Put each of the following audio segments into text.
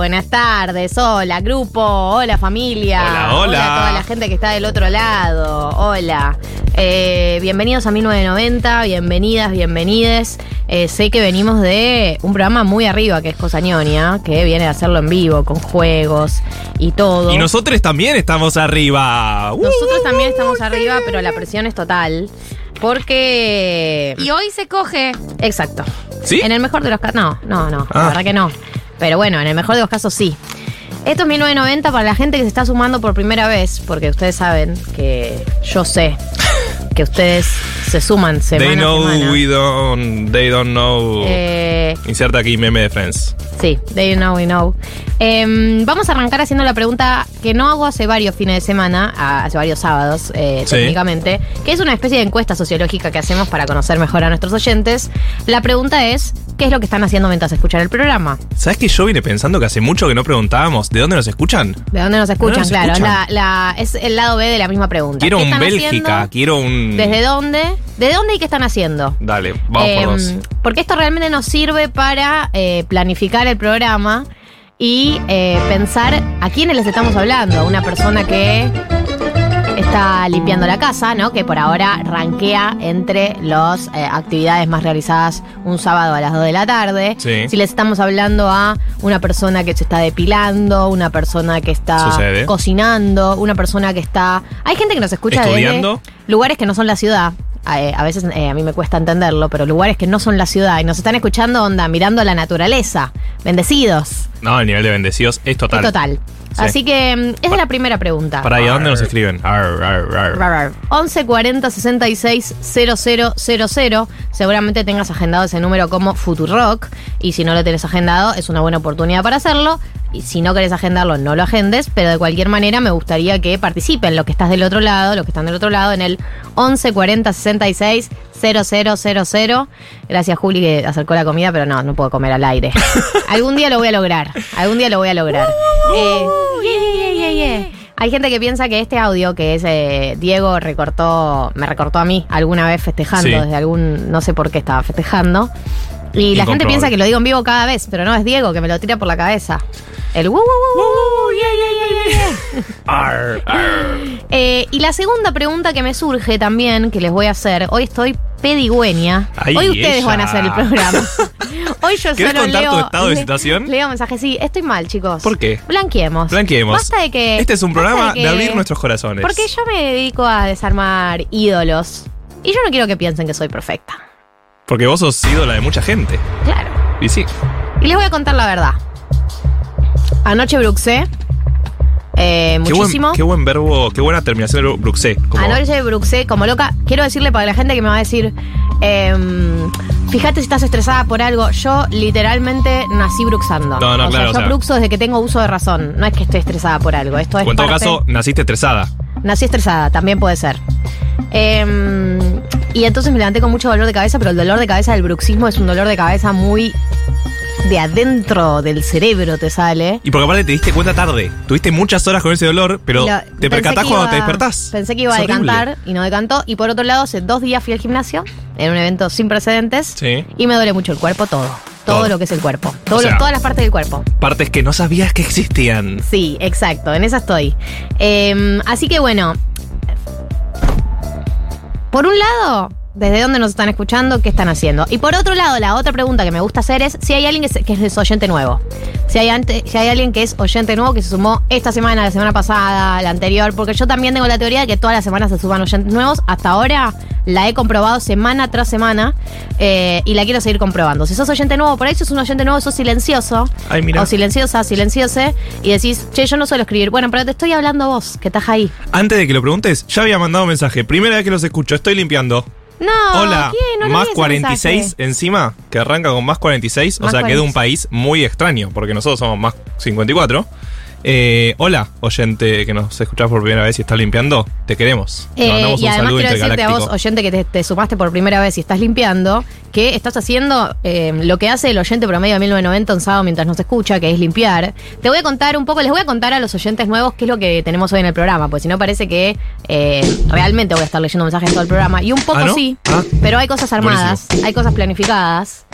Buenas tardes. Hola, grupo. Hola, familia. Hola, hola. a toda la gente que está del otro lado. Hola. Eh, bienvenidos a 1990, bienvenidas, bienvenides. Eh, sé que venimos de un programa muy arriba, que es Cosañonia, que viene a hacerlo en vivo, con juegos y todo. Y nosotros también estamos arriba. Nosotros también estamos arriba, pero la presión es total. Porque. Y hoy se coge. Exacto. ¿Sí? En el mejor de los casos. No, no, no. Ah. La verdad que no. Pero bueno, en el mejor de los casos sí. Esto es 1990 para la gente que se está sumando por primera vez, porque ustedes saben que yo sé que ustedes se suman semana They a know semana. we don't. They don't know. Eh, Inserta aquí meme de Friends. sí, they know, we know. Em, vamos a arrancar haciendo la pregunta que no hago hace varios fines de semana, hace varios sábados, eh, Sí. técnicamente, que es una especie de encuesta sociológica que hacemos para conocer mejor a nuestros oyentes. La pregunta es, ¿qué es lo que están haciendo mientras escuchan el programa? ¿Sabes que yo vine pensando que hace mucho que no preguntábamos de dónde nos escuchan? ¿De dónde nos escuchan? nos claro, escuchan? La, la- es el lado B de la misma pregunta. Quiero ¿Qué un están Bélgica, haciendo? quiero un. ¿Desde dónde? ¿De dónde y qué están haciendo? Dale, vamos por Em, dos. Porque esto realmente nos sirve para eh, planificar el programa y eh, pensar a quiénes les estamos hablando. Una persona que está limpiando la casa, ¿no? Que por ahora ranquea entre las eh, actividades más realizadas un sábado a las 2 de la tarde. Sí. Si les estamos hablando a una persona que se está depilando, una persona que está Sucede. cocinando, una persona que está... Hay gente que nos escucha Estudiando. desde lugares que no son la ciudad. Eh, a veces eh, a mí me cuesta entenderlo, pero lugares que no son la ciudad y nos están escuchando onda mirando la naturaleza. Bendecidos. No, el nivel de bendecidos es total. Es total. Sí. Así que mm, esa es la primera pregunta. Para, ¿y a dónde nos escriben? Ar, ar, ar. Rar, rar. 11 40 66 0000. Seguramente tengas agendado ese número como Futurock. Y si no lo tenés agendado, es una buena oportunidad para hacerlo. Y si no querés agendarlo, no lo agendes. Pero de cualquier manera, me gustaría que participen los que estás del otro lado, los que están del otro lado, en el 11 40 66 0000. Gracias, Juli, que acercó la comida, pero no, no puedo comer al aire. Algún día lo voy a lograr. Algún día lo voy a lograr. Eh, yeah, yeah, yeah, yeah. Hay gente que piensa que este audio, que es eh, Diego recortó, me recortó a mí alguna vez festejando, Sí. desde algún, no sé por qué estaba festejando. Y la gente piensa que lo digo en vivo cada vez, pero no, es Diego que me lo tira por la cabeza. El woo, woo, woo, woo, Eh, y la segunda pregunta que me surge también, que les voy a hacer, hoy estoy pedigüeña. Ay, hoy ustedes ella. van a hacer el programa. hoy yo ¿Querés solo contar leo, tu estado de le- situación? Leo mensajes, sí, estoy mal, chicos. ¿Por qué? Blanqueemos. Blanqueemos. Basta de que. Este es un programa de, que- abrir nuestros corazones. Porque yo me dedico a desarmar ídolos. Y yo no quiero que piensen que soy perfecta. Porque vos sos ídola de mucha gente. Claro. Y sí. Y les voy a contar la verdad. Anoche bruxé. Eh, muchísimo. buen, qué buen verbo, qué buena terminación de Bruxé. Como- Anoche bruxé como loca. Quiero decirle para la gente que me va a decir. em, fíjate si estás estresada por algo. Yo literalmente nací bruxando. No, no, o claro, sea, o yo sea- bruxo desde que tengo uso de razón. No es que estoy estresada por algo. Esto es o en todo parte- caso, naciste estresada. Nací estresada, también puede ser. Em, y entonces me levanté con mucho dolor de cabeza, pero el dolor de cabeza del bruxismo es un dolor de cabeza muy de adentro del cerebro te sale. Y porque aparte te diste cuenta tarde. Tuviste muchas horas con ese dolor, pero Lo- te percatás cuando iba- te despertás. Pensé que iba Es a decantar y no decantó. Y por otro lado, hace dos días fui al gimnasio, en un evento sin precedentes, Sí. y me duele mucho el cuerpo, todo. Todo, lo que es el cuerpo. Todo O lo- sea- todas las partes del cuerpo. Partes que no sabías que existían. Sí, exacto, en esa estoy. Eh, así que bueno, por un lado, desde dónde nos están escuchando, qué están haciendo. Y por otro lado, la otra pregunta que me gusta hacer es si hay alguien que, es oyente nuevo. Si hay, ante- si hay alguien que es oyente nuevo que se sumó esta semana, la semana pasada, la anterior, porque yo también tengo la teoría de que todas las semanas se suban oyentes nuevos. Hasta ahora la he comprobado semana tras semana eh, y la quiero seguir comprobando. Si sos oyente nuevo, por ahí sos un oyente nuevo, sos silencioso. Ay, mira. O silenciosa, silenciose, y decís, che, yo no suelo escribir. Bueno, pero te estoy hablando vos, que estás ahí. Antes de que lo preguntes, ya había mandado un mensaje. Primera vez que los escucho, estoy limpiando. No, Hola, ¿qué? No más ese 46 mensaje. encima, que arranca con más 46, Más o sea que de un 46. país muy extraño, porque nosotros somos más 54. Eh, hola, oyente que nos escuchás por primera vez y estás limpiando, te queremos. Te Eh, mandamos y un además saludo quiero decirte a vos, oyente, que te, te sumaste por primera vez y estás limpiando, que estás haciendo eh, lo que hace el oyente promedio de 1990 un sábado mientras nos escucha, que es limpiar. Te voy a contar un poco, les voy a contar a los oyentes nuevos qué es lo que tenemos hoy en el programa, porque si no parece que eh, realmente voy a estar leyendo mensajes todo el programa. Y un poco ¿Ah, no? sí, Ah. pero hay cosas armadas, hay cosas planificadas.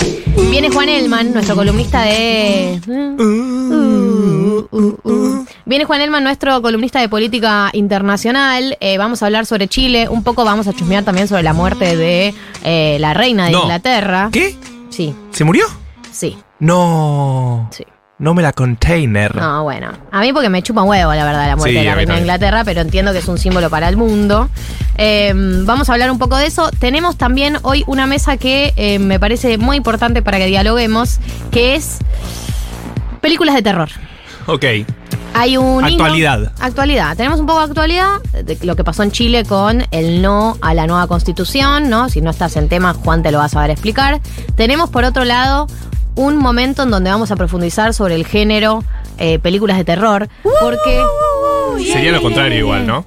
Viene Juan Elman, nuestro columnista de... Uh, uh, uh. Viene Juan Elman, nuestro columnista de política internacional. Eh, vamos a hablar sobre Chile. Un poco vamos a chusmear también sobre la muerte de eh, la reina de No. Inglaterra. ¿Qué? Sí, ¿Se murió? sí, No. sí. No me la container. No, bueno. A mí porque me chupa un huevo, la verdad, la muerte Sí, de la reina de. Inglaterra, pero entiendo que es un símbolo para el mundo. Eh, vamos a hablar un poco de eso. Tenemos también hoy una mesa que eh, me parece muy importante para que dialoguemos, que es películas de terror. Ok. Hay un himno- Actualidad. actualidad. Tenemos un poco de actualidad de lo que pasó en Chile con el no a la nueva constitución, ¿no? Si no estás en tema, Juan te lo va a saber explicar. Tenemos por otro lado un momento en donde vamos a profundizar sobre el género eh, películas de terror, porque Sería lo contrario igual, ¿no? Como, uh, uh, uh, wow, yeah, yeah, no,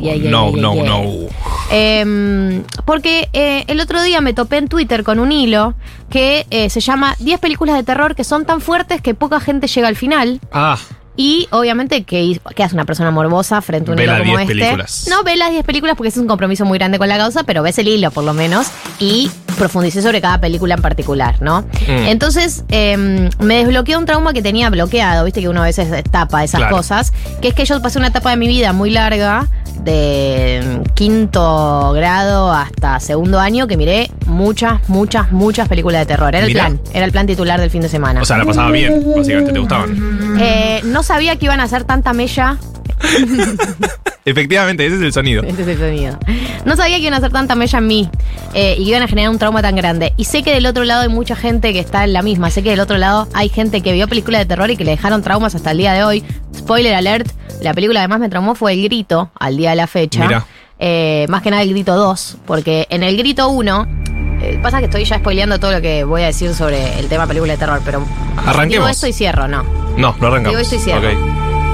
yeah, no, no. Em, porque eh, el otro día me topé en Twitter con un hilo que eh, se llama 10 películas de terror que son tan fuertes que poca gente llega al final. Ah, Y obviamente que, que hace una persona morbosa frente a un hilo como 10 este. películas. No ve las 10 películas porque es un compromiso muy grande con la causa, pero ves el hilo por lo menos y profundicé sobre cada película en particular, ¿no? Mm. Entonces em, me desbloqueó un trauma que tenía bloqueado, viste que uno a veces tapa esas Claro. cosas, que es que yo pasé una etapa de mi vida muy larga de em, quinto grado hasta segundo año que miré muchas, muchas, muchas películas de terror. Era el Mirá. plan, era el plan titular del fin de semana. o sea, la pasaba bien, básicamente, te gustaban. Eh, no sabía que iban a hacer tanta mella. Efectivamente, ese es el sonido. Este es el sonido. No sabía que iban a hacer tanta mella en mí eh, y que iban a generar un trauma tan grande. Y sé que del otro lado hay mucha gente que está en la misma. Sé que del otro lado hay gente que vio películas de terror y que le dejaron traumas hasta el día de hoy. Spoiler alert: la película que más me traumó fue El Grito al día de la fecha. Mirá. Eh, más que nada El Grito 2, porque en El Grito 1. Eh, pasa que estoy ya spoileando todo lo que voy a decir sobre el tema película de terror, pero. Arranquemos. Digo esto y cierro, no. No, no arrancamos. Digo esto y cierro. Ok.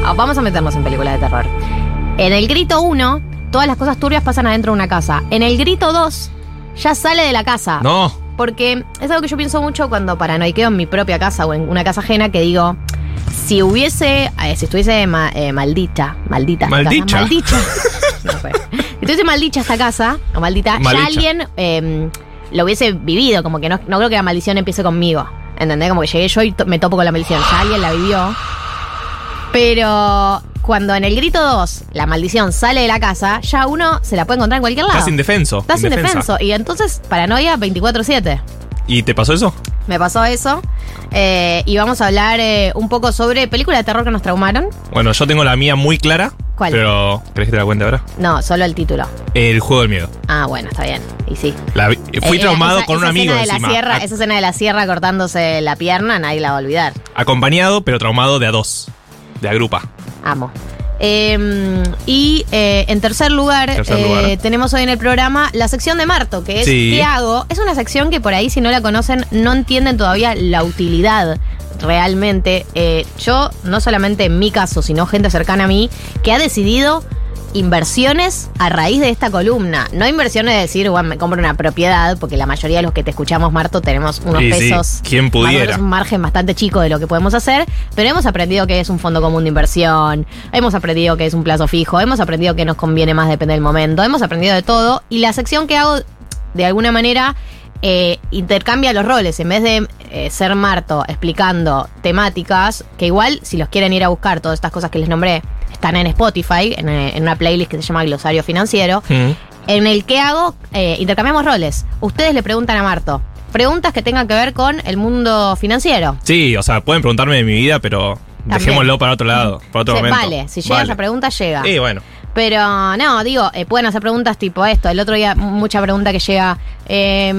Ah, Vamos a meternos en películas de terror. En el grito 1, todas las cosas turbias pasan adentro de una casa. En el grito 2, ya sale de la casa. No. Porque es algo que yo pienso mucho cuando paranoiqueo en mi propia casa o en una casa ajena que digo, si hubiese, eh, si estuviese ma- eh, maldita, maldita, esta Maldicha. casa, maldita. No. Si estuviese maldita esta casa, o maldita, ya alguien eh, lo hubiese vivido, como que no, no creo que la maldición empiece conmigo. ¿Entendés? Como que llegué yo y to- me topo con la maldición. Ya alguien la vivió. Pero cuando en el grito 2 la maldición sale de la casa, ya uno se la puede encontrar en cualquier lado. Estás indefenso. Estás indefenso. Y entonces, paranoia 24-7. ¿Y te pasó eso? Me pasó eso. Eh, y vamos a hablar eh, un poco sobre películas de terror que nos traumaron. Bueno, yo tengo la mía muy clara. ¿Cuál? Pero, ¿crees que te la cuente ahora? No, solo el título. El juego del miedo. Ah, bueno, está bien. Y sí. La vi- fui Eh, traumado esa- con un esa amigo escena de la encima. sierra, esa escena de la sierra cortándose la pierna, nadie la va a olvidar. Acompañado, pero traumado de a dos. De agrupa. Amo. Eh, y eh, en tercer lugar, Tercer eh, lugar. tenemos hoy en el programa la sección de Marto, que es Sí. ¿Qué hago? Es una sección que por ahí, si no la conocen, no entienden todavía la utilidad realmente. Eh, yo, no solamente en mi caso, sino gente cercana a mí, que ha decidido inversiones a raíz de esta columna. No inversiones de decir, bueno, me compro una propiedad, porque la mayoría de los que te escuchamos, Marto, tenemos unos Sí, sí, pesos. ¿quién más o menos pudiera? un margen bastante chico de lo que podemos hacer, pero hemos aprendido que es un fondo común de inversión, hemos aprendido que es un plazo fijo, hemos aprendido que nos conviene más depende del momento, hemos aprendido de todo y la sección que hago de alguna manera eh, intercambia los roles. En vez de eh, ser Marto explicando temáticas, que igual si los quieren ir a buscar, todas estas cosas que les nombré, están en Spotify, en, eh, en una playlist que se llama Glosario Financiero, Mm. en el que hago, eh, intercambiamos roles. Ustedes le preguntan a Marto. Preguntas que tengan que ver con el mundo financiero. Sí, o sea, pueden preguntarme de mi vida, pero También. dejémoslo para otro lado, para otro momento. vale, si llega Vale. esa pregunta, llega. Y bueno, Pero no, digo, eh, pueden hacer preguntas tipo esto. El otro día, mucha pregunta que llega, eh,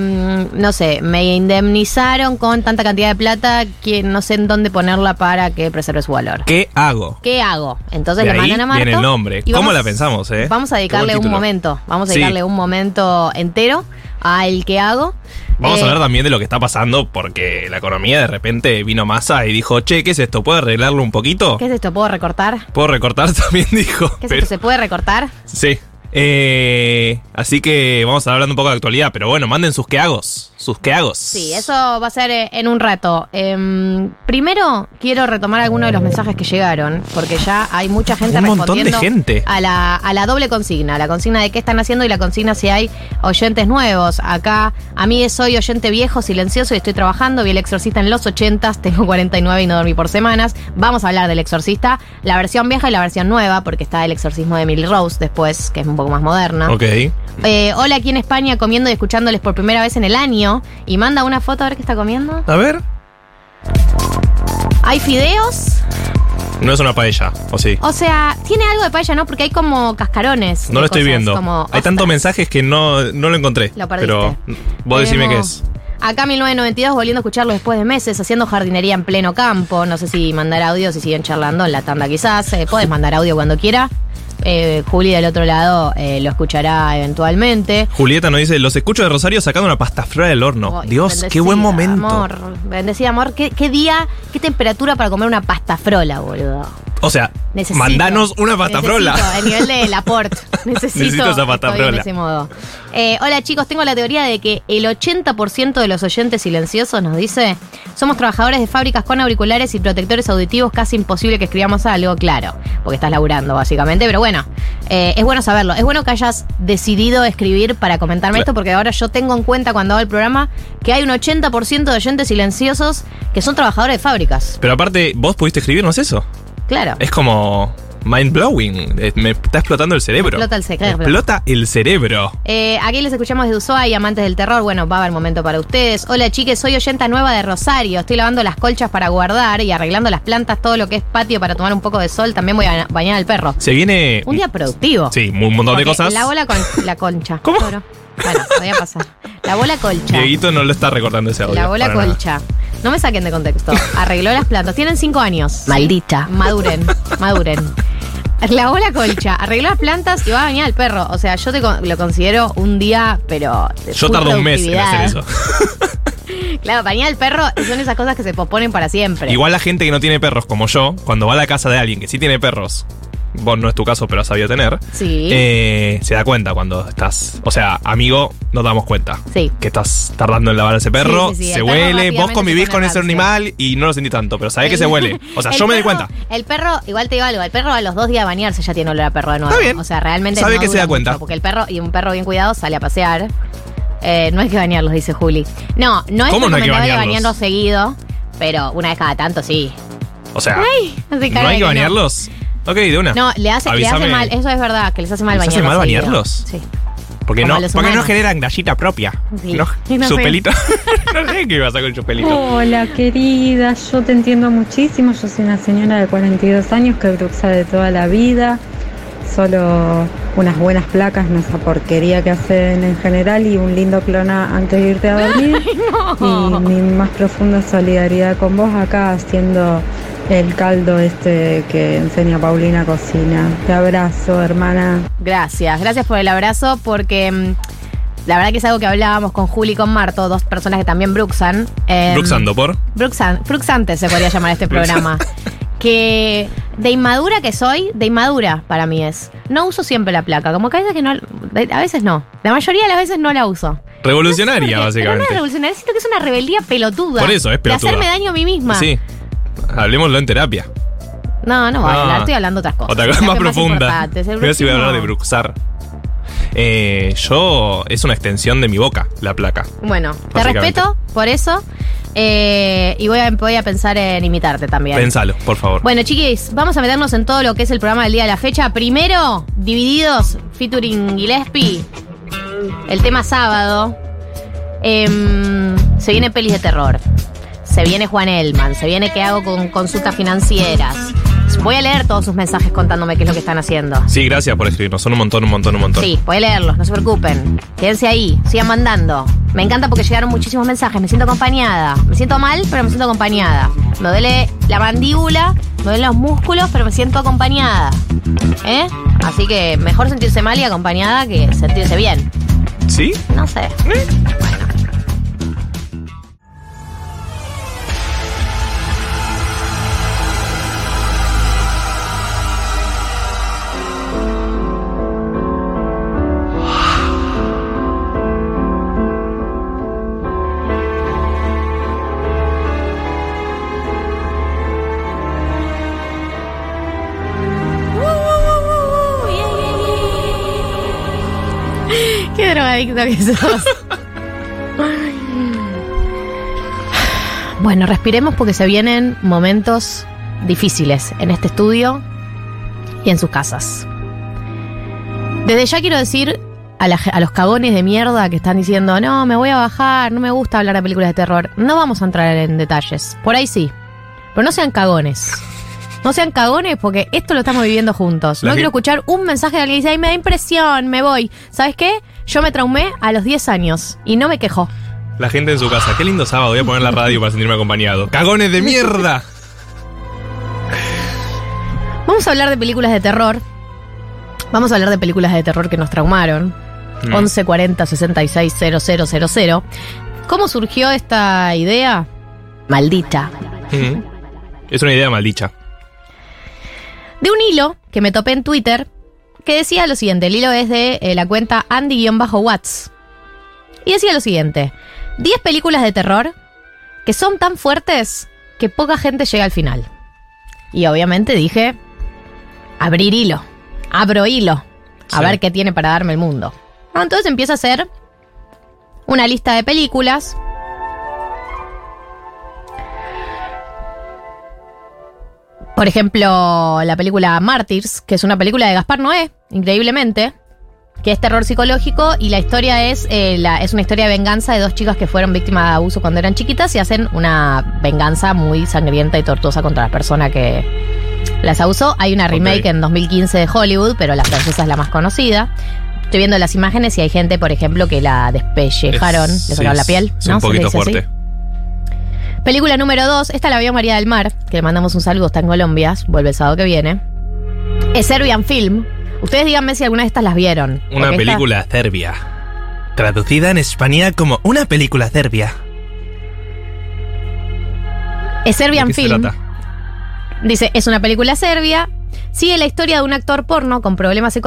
no sé, me indemnizaron con tanta cantidad de plata que no sé en dónde ponerla para que preserve su valor. ¿qué hago? ¿Qué hago? Entonces De le ahí mandan a Marto. viene el nombre. ¿Cómo vamos- la pensamos, eh? Vamos a dedicarle un momento. Vamos a Sí. dedicarle un momento entero al que hago. Vamos Eh, a hablar también de lo que está pasando porque la economía de repente vino masa y dijo, che, ¿qué es esto? ¿Puedo arreglarlo un poquito? ¿Qué es esto? ¿Puedo recortar? ¿Puedo recortar? También dijo. ¿Qué es Pero- esto? ¿Se puede recortar? Sí. Eh, así que vamos a hablar un poco de actualidad, pero bueno, manden sus qué hagos. Sus qué hagos. Sí, eso va a ser eh, en un rato. Em, primero quiero retomar algunos de los mensajes que llegaron, porque ya hay mucha gente Un montón de respondiendo gente. A, la, a la doble consigna, la consigna de qué están haciendo y la consigna si hay oyentes nuevos. Acá, a mí soy oyente viejo, silencioso y estoy trabajando. Vi el exorcista en los 80 tengo 49 y no dormí por semanas. Vamos a hablar del exorcista, la versión vieja y la versión nueva, porque está el exorcismo de Emily Rose después, que es un poco más moderna. Ok. Eh, hola aquí en España comiendo y escuchándoles por primera vez en el año. Y manda una foto a ver qué está comiendo. A ver. Hay fideos. No es una paella, ¿o sí? O sea, tiene algo de paella, ¿no? Porque hay como cascarones. No lo estoy viendo. como Hay tantos mensajes que no, no lo encontré. Lo perdiste. pero vos decime qué es. Acá 1992, volviendo a escucharlo después de meses, haciendo jardinería en pleno campo. No sé si mandar audio, si siguen charlando en la tanda quizás. Eh, podés mandar audio cuando quiera. Eh, Juli del otro lado eh, lo escuchará eventualmente. Julieta nos dice, los escucho de Rosario sacando una pasta flora del horno. Dios, qué buen momento. Amor, bendecida amor. ¿Qué, qué día, qué temperatura para comer una pasta frola, boludo? O sea, Necesito. mandanos una pasta Necesito. El nivel de Laporte. Necesito, Necesito esa pasta estoy en frola. ese modo. Eh, hola chicos, tengo la teoría de que el 80% de los oyentes silenciosos nos dice somos trabajadores de fábricas con auriculares y protectores auditivos, casi imposible que escribamos algo, claro, porque estás laburando básicamente, pero bueno, eh, es bueno saberlo. Es bueno que hayas decidido escribir para comentarme Claro. esto, porque ahora yo tengo en cuenta cuando hago el programa que hay un 80% de oyentes silenciosos que son trabajadores de fábricas. Pero aparte, vos pudiste escribirnos eso. Claro. Es como mind blowing. Me está explotando el cerebro. explota el cerebro. Explota el cerebro. Eh, aquí les escuchamos desde Ushuaia, amantes del terror. Bueno, va a haber momento para ustedes. Hola, chiques, soy oyenta nueva de Rosario. Estoy lavando las colchas para guardar y arreglando las plantas, todo lo que es patio para tomar un poco de sol. También voy a bañar al perro. Se viene. Un día productivo. Sí, un montón de cosas. La, con- la concha. ¿Cómo? Bueno, voy a pasar. La colcha. Dieguito no lo está recordando ese audio. La para nada. No me saquen de contexto. Arregló las plantas. Tienen cinco años. Maldita. Maduren, maduren. Lavó la colcha, arregló las plantas y va a bañar al perro. O sea, yo te con- lo considero un día, pero. de Yo tardo un mes en hacer eso. Claro, bañar al perro son esas cosas que se posponen para siempre. Igual la gente que no tiene perros como yo, cuando va a la casa de alguien que sí tiene perros, vos no es tu caso, pero has sabido tener, Sí. eh, se da cuenta cuando estás. O sea, amigo, nos damos cuenta. Sí. Que estás tardando en lavar a ese perro, Sí, se huele, vos convivís con ese animal y no lo sentí tanto, pero sabés que se huele. O sea, yo me di cuenta. El perro, igual te digo algo, el perro a los dos días de bañarse ya tiene olor a perro de nuevo. Está bien. O sea, realmente. Sabe no que se da cuenta. mucho, porque el perro, y un perro bien cuidado, sale a pasear. Eh, no hay que bañarlos, dice Juli. No, no es ¿Cómo no hay que recomendable bañarlos? bañarlos seguido, pero una vez cada tanto sí. O sea, Ay, ¿no hay que no. Ok, de una. No, le hace, le hace mal, eso es verdad, que les hace mal ¿Les hace bañarlos. mal seguido. bañarlos? Sí. Porque como no, los porque no humanos. generan grasita propia. Sí. No, No su sé. pelito. no sé qué pasa con su pelito. Hola querida, yo te entiendo muchísimo, yo soy una señora de 42 años que bruxa de toda la vida, solo unas buenas placas, no esa porquería que hacen en general y un lindo clona antes de irte a dormir. Y mi más profunda solidaridad con vos acá haciendo el caldo este que enseña Paulina Cocina. Te abrazo, hermana. Gracias, gracias por el abrazo porque mm, la verdad que es algo que hablábamos con Juli y con Marto, dos personas que también bruxan. Eh, Bruxando por. Bruxan, Bruxantes se podría llamar este programa. que de inmadura que soy, de inmadura para mí es. No uso siempre la placa, como que a veces que no, a veces no. La mayoría de las veces no la uso. Revolucionaria, Pero no básicamente. es revolucionaria, siento que es una rebeldía pelotuda. Por eso, es pelotuda. De hacerme daño a mí misma. Sí. Hablemoslo en terapia. No, no, No. estoy hablando de otras cosas. Otra cosa más profunda. Mira si voy a hablar de bruxar. Eh, yo, es una extensión de mi boca, la placa. Bueno, te respeto por eso. eh, y voy a, voy a pensar en imitarte también. Pensalo, por favor. Bueno, chiquis, vamos a meternos en todo lo que es el programa del día de la fecha. Primero, Divididos, featuring Gillespie. El tema sábado. Em, se viene pelis de terror. Se viene Juan Elman. Se viene qué hago con consultas financieras. Voy a leer todos sus mensajes contándome qué es lo que están haciendo. Sí, gracias por escribirnos. Son un montón, un montón, un montón. Sí, voy a leerlos, no se preocupen. Quédense ahí, sigan mandando. Me encanta porque llegaron muchísimos mensajes, me siento acompañada. Me siento mal, pero me siento acompañada. Me duele la mandíbula, me duelen los músculos, pero me siento acompañada. ¿Eh? Así que mejor sentirse mal y acompañada que sentirse bien. ¿Sí? No sé. Qué Bueno, respiremos porque se vienen momentos difíciles en este estudio y en sus casas. Desde ya quiero decir a, a los cagones de mierda que están diciendo, no, me voy a bajar, no me gusta hablar de películas de terror. No vamos a entrar en detalles. Por ahí sí. Pero no sean cagones. No sean cagones porque esto lo estamos viviendo juntos. La no quiero escuchar un mensaje de alguien que dice, ay, me da impresión, me voy. ¿Sabes qué? Yo me traumé a los 10 años y no me quejo. La gente en su casa. Qué lindo sábado. Voy a poner la radio para sentirme acompañado. ¡Cagones de mierda! Vamos a hablar de películas de terror. Vamos a hablar de películas de terror que nos traumaron. Mm. 11 40 66 000. ¿Cómo surgió esta idea? Maldita. Mm. Es una idea maldicha. De un hilo que me topé en Twitter que decía lo siguiente. El hilo es de eh, la cuenta Andy-Watts. Y decía lo siguiente. 10 películas de terror que son tan fuertes que poca gente llega al final. Y obviamente dije, abrir hilo. Abro hilo. A Sí. ver qué tiene para darme el mundo. Entonces empiezo a hacer una lista de películas. Por ejemplo, la película Martyrs, que es una película de Gaspar Noé, increíblemente, que es terror psicológico y la historia es, eh, la- es una historia de venganza de dos chicas que fueron víctimas de abuso cuando eran chiquitas y hacen una venganza muy sangrienta y tortuosa contra la persona que las abusó. Hay una remake en 2015 de Hollywood, pero la francesa es la más conocida. Estoy viendo las imágenes y hay gente, por ejemplo, que la despellejaron, Es- le sacaron sí, la piel. Es ¿no? un ¿Se le poquito así? Película número 2, esta la vio María del Mar, que le mandamos un saludo, está en Colombia, vuelve el sábado que viene. Es Serbian Film. Ustedes díganme si alguna de estas las vieron. Una esta- película serbia. Traducida en España como una película serbia. es Serbian ¿De qué se Film. trata? Dice, es una película serbia. Sigue la historia de un actor porno con problemas, eh,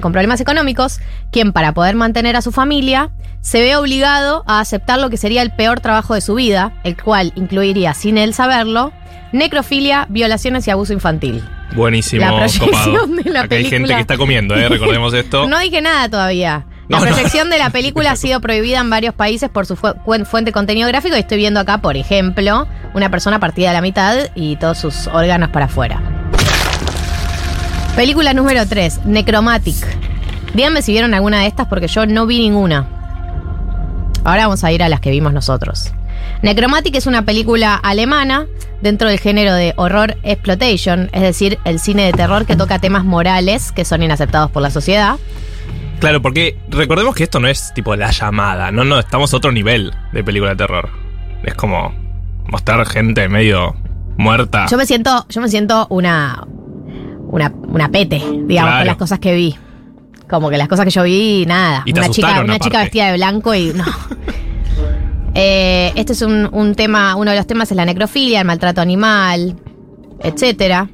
con problemas económicos, quien para poder mantener a su familia se ve obligado a aceptar lo que sería el peor trabajo de su vida, el cual incluiría, sin él saberlo, necrofilia, violaciones y abuso infantil. Buenísimo. La proyección copado. de la Acá hay gente película. que está comiendo, ¿eh? Recordemos esto. No dije nada todavía. La No, no. proyección de la película ha sido prohibida en varios países por su fu- fuente de contenido gráfico y estoy viendo acá, por ejemplo, una persona partida a la mitad y todos sus órganos para afuera. Película número 3, Necromatic. Díganme si vieron alguna de estas porque yo no vi ninguna. Ahora vamos a ir a las que vimos nosotros. Necromatic es una película alemana dentro del género de horror exploitation, es decir, el cine de terror que toca temas morales que son inaceptados por la sociedad. Claro, porque recordemos que esto no es tipo la llamada, no, no, estamos a otro nivel de película de terror. Es como mostrar gente medio muerta. Yo me siento, yo me siento una, una, una pete, digamos, Claro. con las cosas que vi. Como que las cosas que yo vi, nada. Y te una chica, una chica vestida de blanco y no. Eh, este es un, un tema, uno de los temas es la necrofilia, el maltrato animal. etc.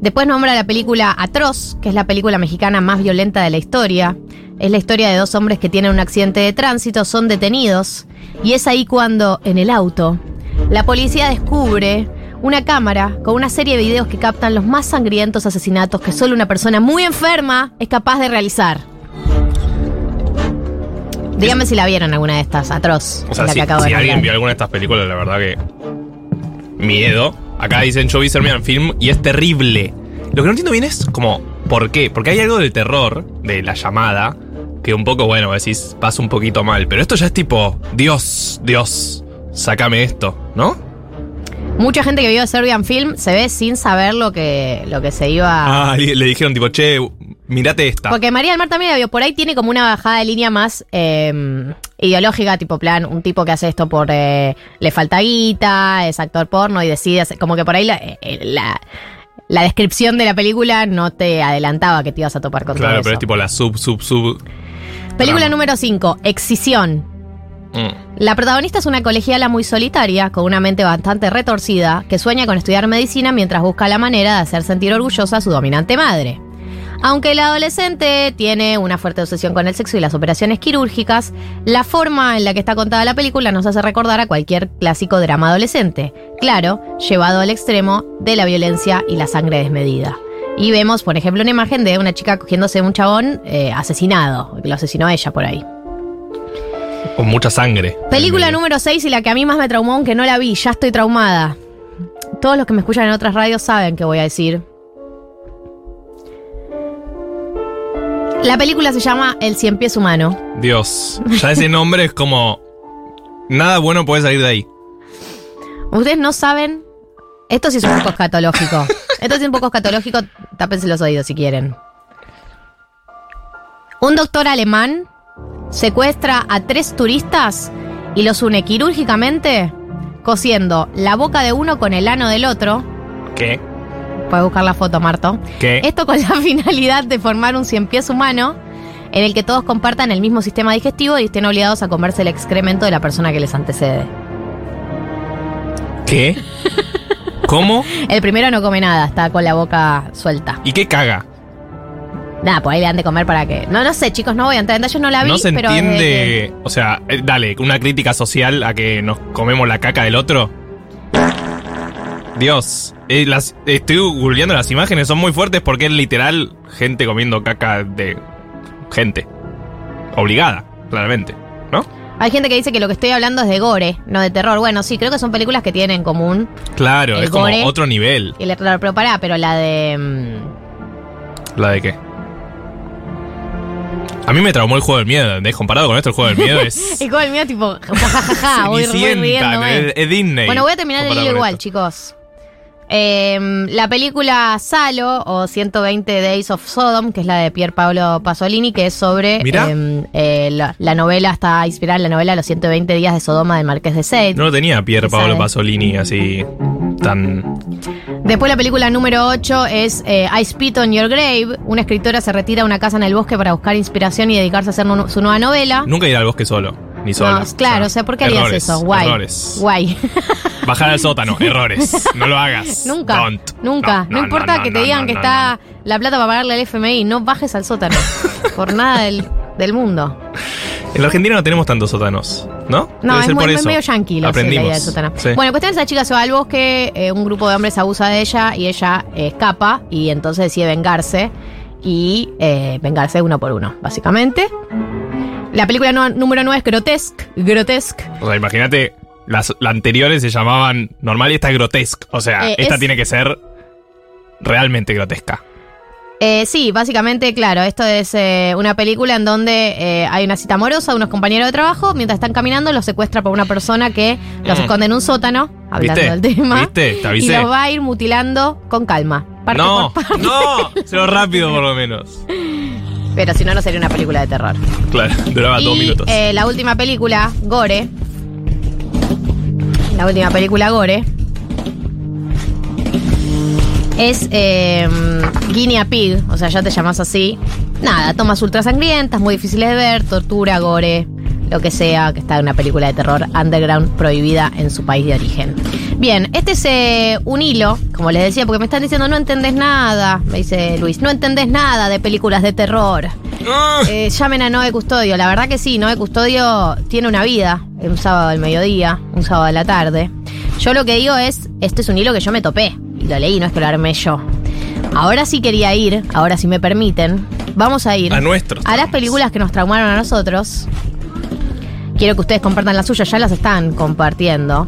Después nombra la película Atroz, que es la película mexicana más violenta de la historia. Es la historia de dos hombres que tienen un accidente de tránsito, son detenidos, y es ahí cuando, en el auto, la policía descubre una cámara con una serie de videos que captan los más sangrientos asesinatos que solo una persona muy enferma es capaz de realizar. Díganme si la vieron alguna de estas, atroz. O sea, la si, que acabo de si alguien nombrar. vio alguna de estas películas, la verdad que. Miedo. Acá dicen yo vi Serbian Film y es terrible. Lo que no entiendo bien es como, ¿por qué? Porque hay algo del terror, de la llamada, que un poco, bueno, decís, pasa un poquito mal. Pero esto ya es tipo, Dios, Dios, sácame esto, ¿no? Mucha gente que vio Serbian Film se ve sin saber lo que, lo que se iba Ah, le le dijeron tipo, che, mirate esta. Porque María del Mar también la vio. Por ahí tiene como una bajada de línea más eh, ideológica, tipo plan, un tipo que hace esto por eh, le falta guita, es actor porno y decide hacer, como que por ahí la, eh, la, la descripción de la película no te adelantaba que te ibas a topar con Claro, todo pero eso. es tipo la sub, sub, sub. Película trama. número 5, Excisión. Mm. La protagonista es una colegiala muy solitaria, con una mente bastante retorcida, que sueña con estudiar medicina mientras busca la manera de hacer sentir orgullosa a su dominante madre. Aunque el adolescente tiene una fuerte obsesión con el sexo y las operaciones quirúrgicas, la forma en la que está contada la película nos hace recordar a cualquier clásico drama adolescente. Claro, llevado al extremo de la violencia y la sangre desmedida. Y vemos, por ejemplo, una imagen de una chica cogiéndose un chabón eh, asesinado, que lo asesinó ella por ahí. Con mucha sangre. Película número 6 y la que a mí más me traumó, aunque no la vi, ya estoy traumada. Todos los que me escuchan en otras radios saben qué voy a decir. La película se llama El cien pies humano. Dios. Ya ese nombre es como. Nada bueno puede salir de ahí. Ustedes no saben. Esto sí es un poco escatológico. Esto sí es un poco escatológico. Tápense los oídos si quieren. Un doctor alemán secuestra a tres turistas y los une quirúrgicamente cosiendo la boca de uno con el ano del otro. ¿Qué? Puedes buscar la foto, Marto. ¿Qué? Esto con la finalidad de formar un cien pies humano en el que todos compartan el mismo sistema digestivo y estén obligados a comerse el excremento de la persona que les antecede. ¿Qué? ¿Cómo? El primero no come nada, está con la boca suelta. ¿Y qué caga? Nada, por ahí le han de comer para que. No, no sé, chicos, no voy a entrar en detalles, no la vi, No se pero. entiende. O sea, eh, dale, una crítica social a que nos comemos la caca del otro. Dios. eh, las, estoy googleando las imágenes, son muy fuertes porque es literal gente comiendo caca de gente. Obligada, claramente. ¿No? Hay gente que dice que lo que estoy hablando es de gore, no de terror. Bueno, sí, creo que son películas que tienen en común. Claro, El es como gore. otro nivel. Y le pero pará, pero la de. mm, ¿La de qué? A mí me traumó el juego del miedo, ¿entendés? Comparado con esto, el juego del miedo es. Y con el mío, tipo, jajaja, voy, voy Cenicienta, riéndome. es, Disney. Bueno, voy a terminar el con igual, esto. chicos. Eh, la película Salo o 120 Days of Sodom, que es la de Pier Paolo Pasolini, que es sobre Mirá. eh, eh, la, la novela, está inspirada en la novela Los 120 días de Sodoma del Marqués de Sade. No lo tenía Pier Paolo. Pasolini así tan. Después la película número 8 es eh, I Spit on Your Grave. Una escritora se retira a una casa en el bosque para buscar inspiración y dedicarse a hacer su nueva novela. Nunca ir al bosque solo, ni solo. No, claro, o sea, ¿por qué harías eso? Guay. Errores. Guay. Bajar al sótano, errores. No lo hagas. Nunca, Don't. nunca. No, no, importa que te digan que está la plata para pagarle al FMI, no bajes al sótano. por nada del, del mundo. En la Argentina no tenemos tantos sótanos, ¿no? No, Debe es ser muy, por eso. medio yankee la, la Aprendimos. idea del sótano. Sí. Bueno, cuestión esa chica se va al bosque, eh, un grupo de hombres abusa de ella y ella eh, escapa y entonces decide vengarse y eh, vengarse uno por uno, básicamente. La película no- número 9 es Grotesque. Grotesque. O sea, imagínate, las, las anteriores se llamaban normal y esta es grotesca. O sea, Eh, esta es- tiene que ser realmente grotesca. Eh, sí, básicamente, claro, esto es eh, una película en donde eh, hay una cita amorosa de unos compañeros de trabajo, mientras están caminando los secuestra por una persona que los Mm. esconde en un sótano, hablando ¿Viste? del tema, ¿Viste? Te y los va a ir mutilando con calma. parte no, por parte. no, solo rápido por lo menos. Pero si no, no sería una película de terror. Claro, duraba dos minutos. eh, la última película, Gore. La última película, Gore. Es eh, Guinea Pig, o sea, ya te llamas así. Nada, tomas ultra sangrientas, muy difíciles de ver, tortura, gore, lo que sea, que está en una película de terror underground prohibida en su país de origen. Bien, este es eh, un hilo, como les decía, porque me están diciendo no entendés nada, me dice Luis, no entendés nada de películas de terror. Eh, llamen a Noé Custodio, la verdad que sí, Noé Custodio tiene una vida, un sábado al mediodía, un sábado a la tarde. Yo lo que digo es, este es un hilo que yo me topé, y lo leí, no es que lo armé yo. Ahora sí quería ir, ahora si me permiten, vamos a ir A nuestros a las películas que nos traumaron a nosotros. Quiero que ustedes compartan las suyas, ya las están compartiendo.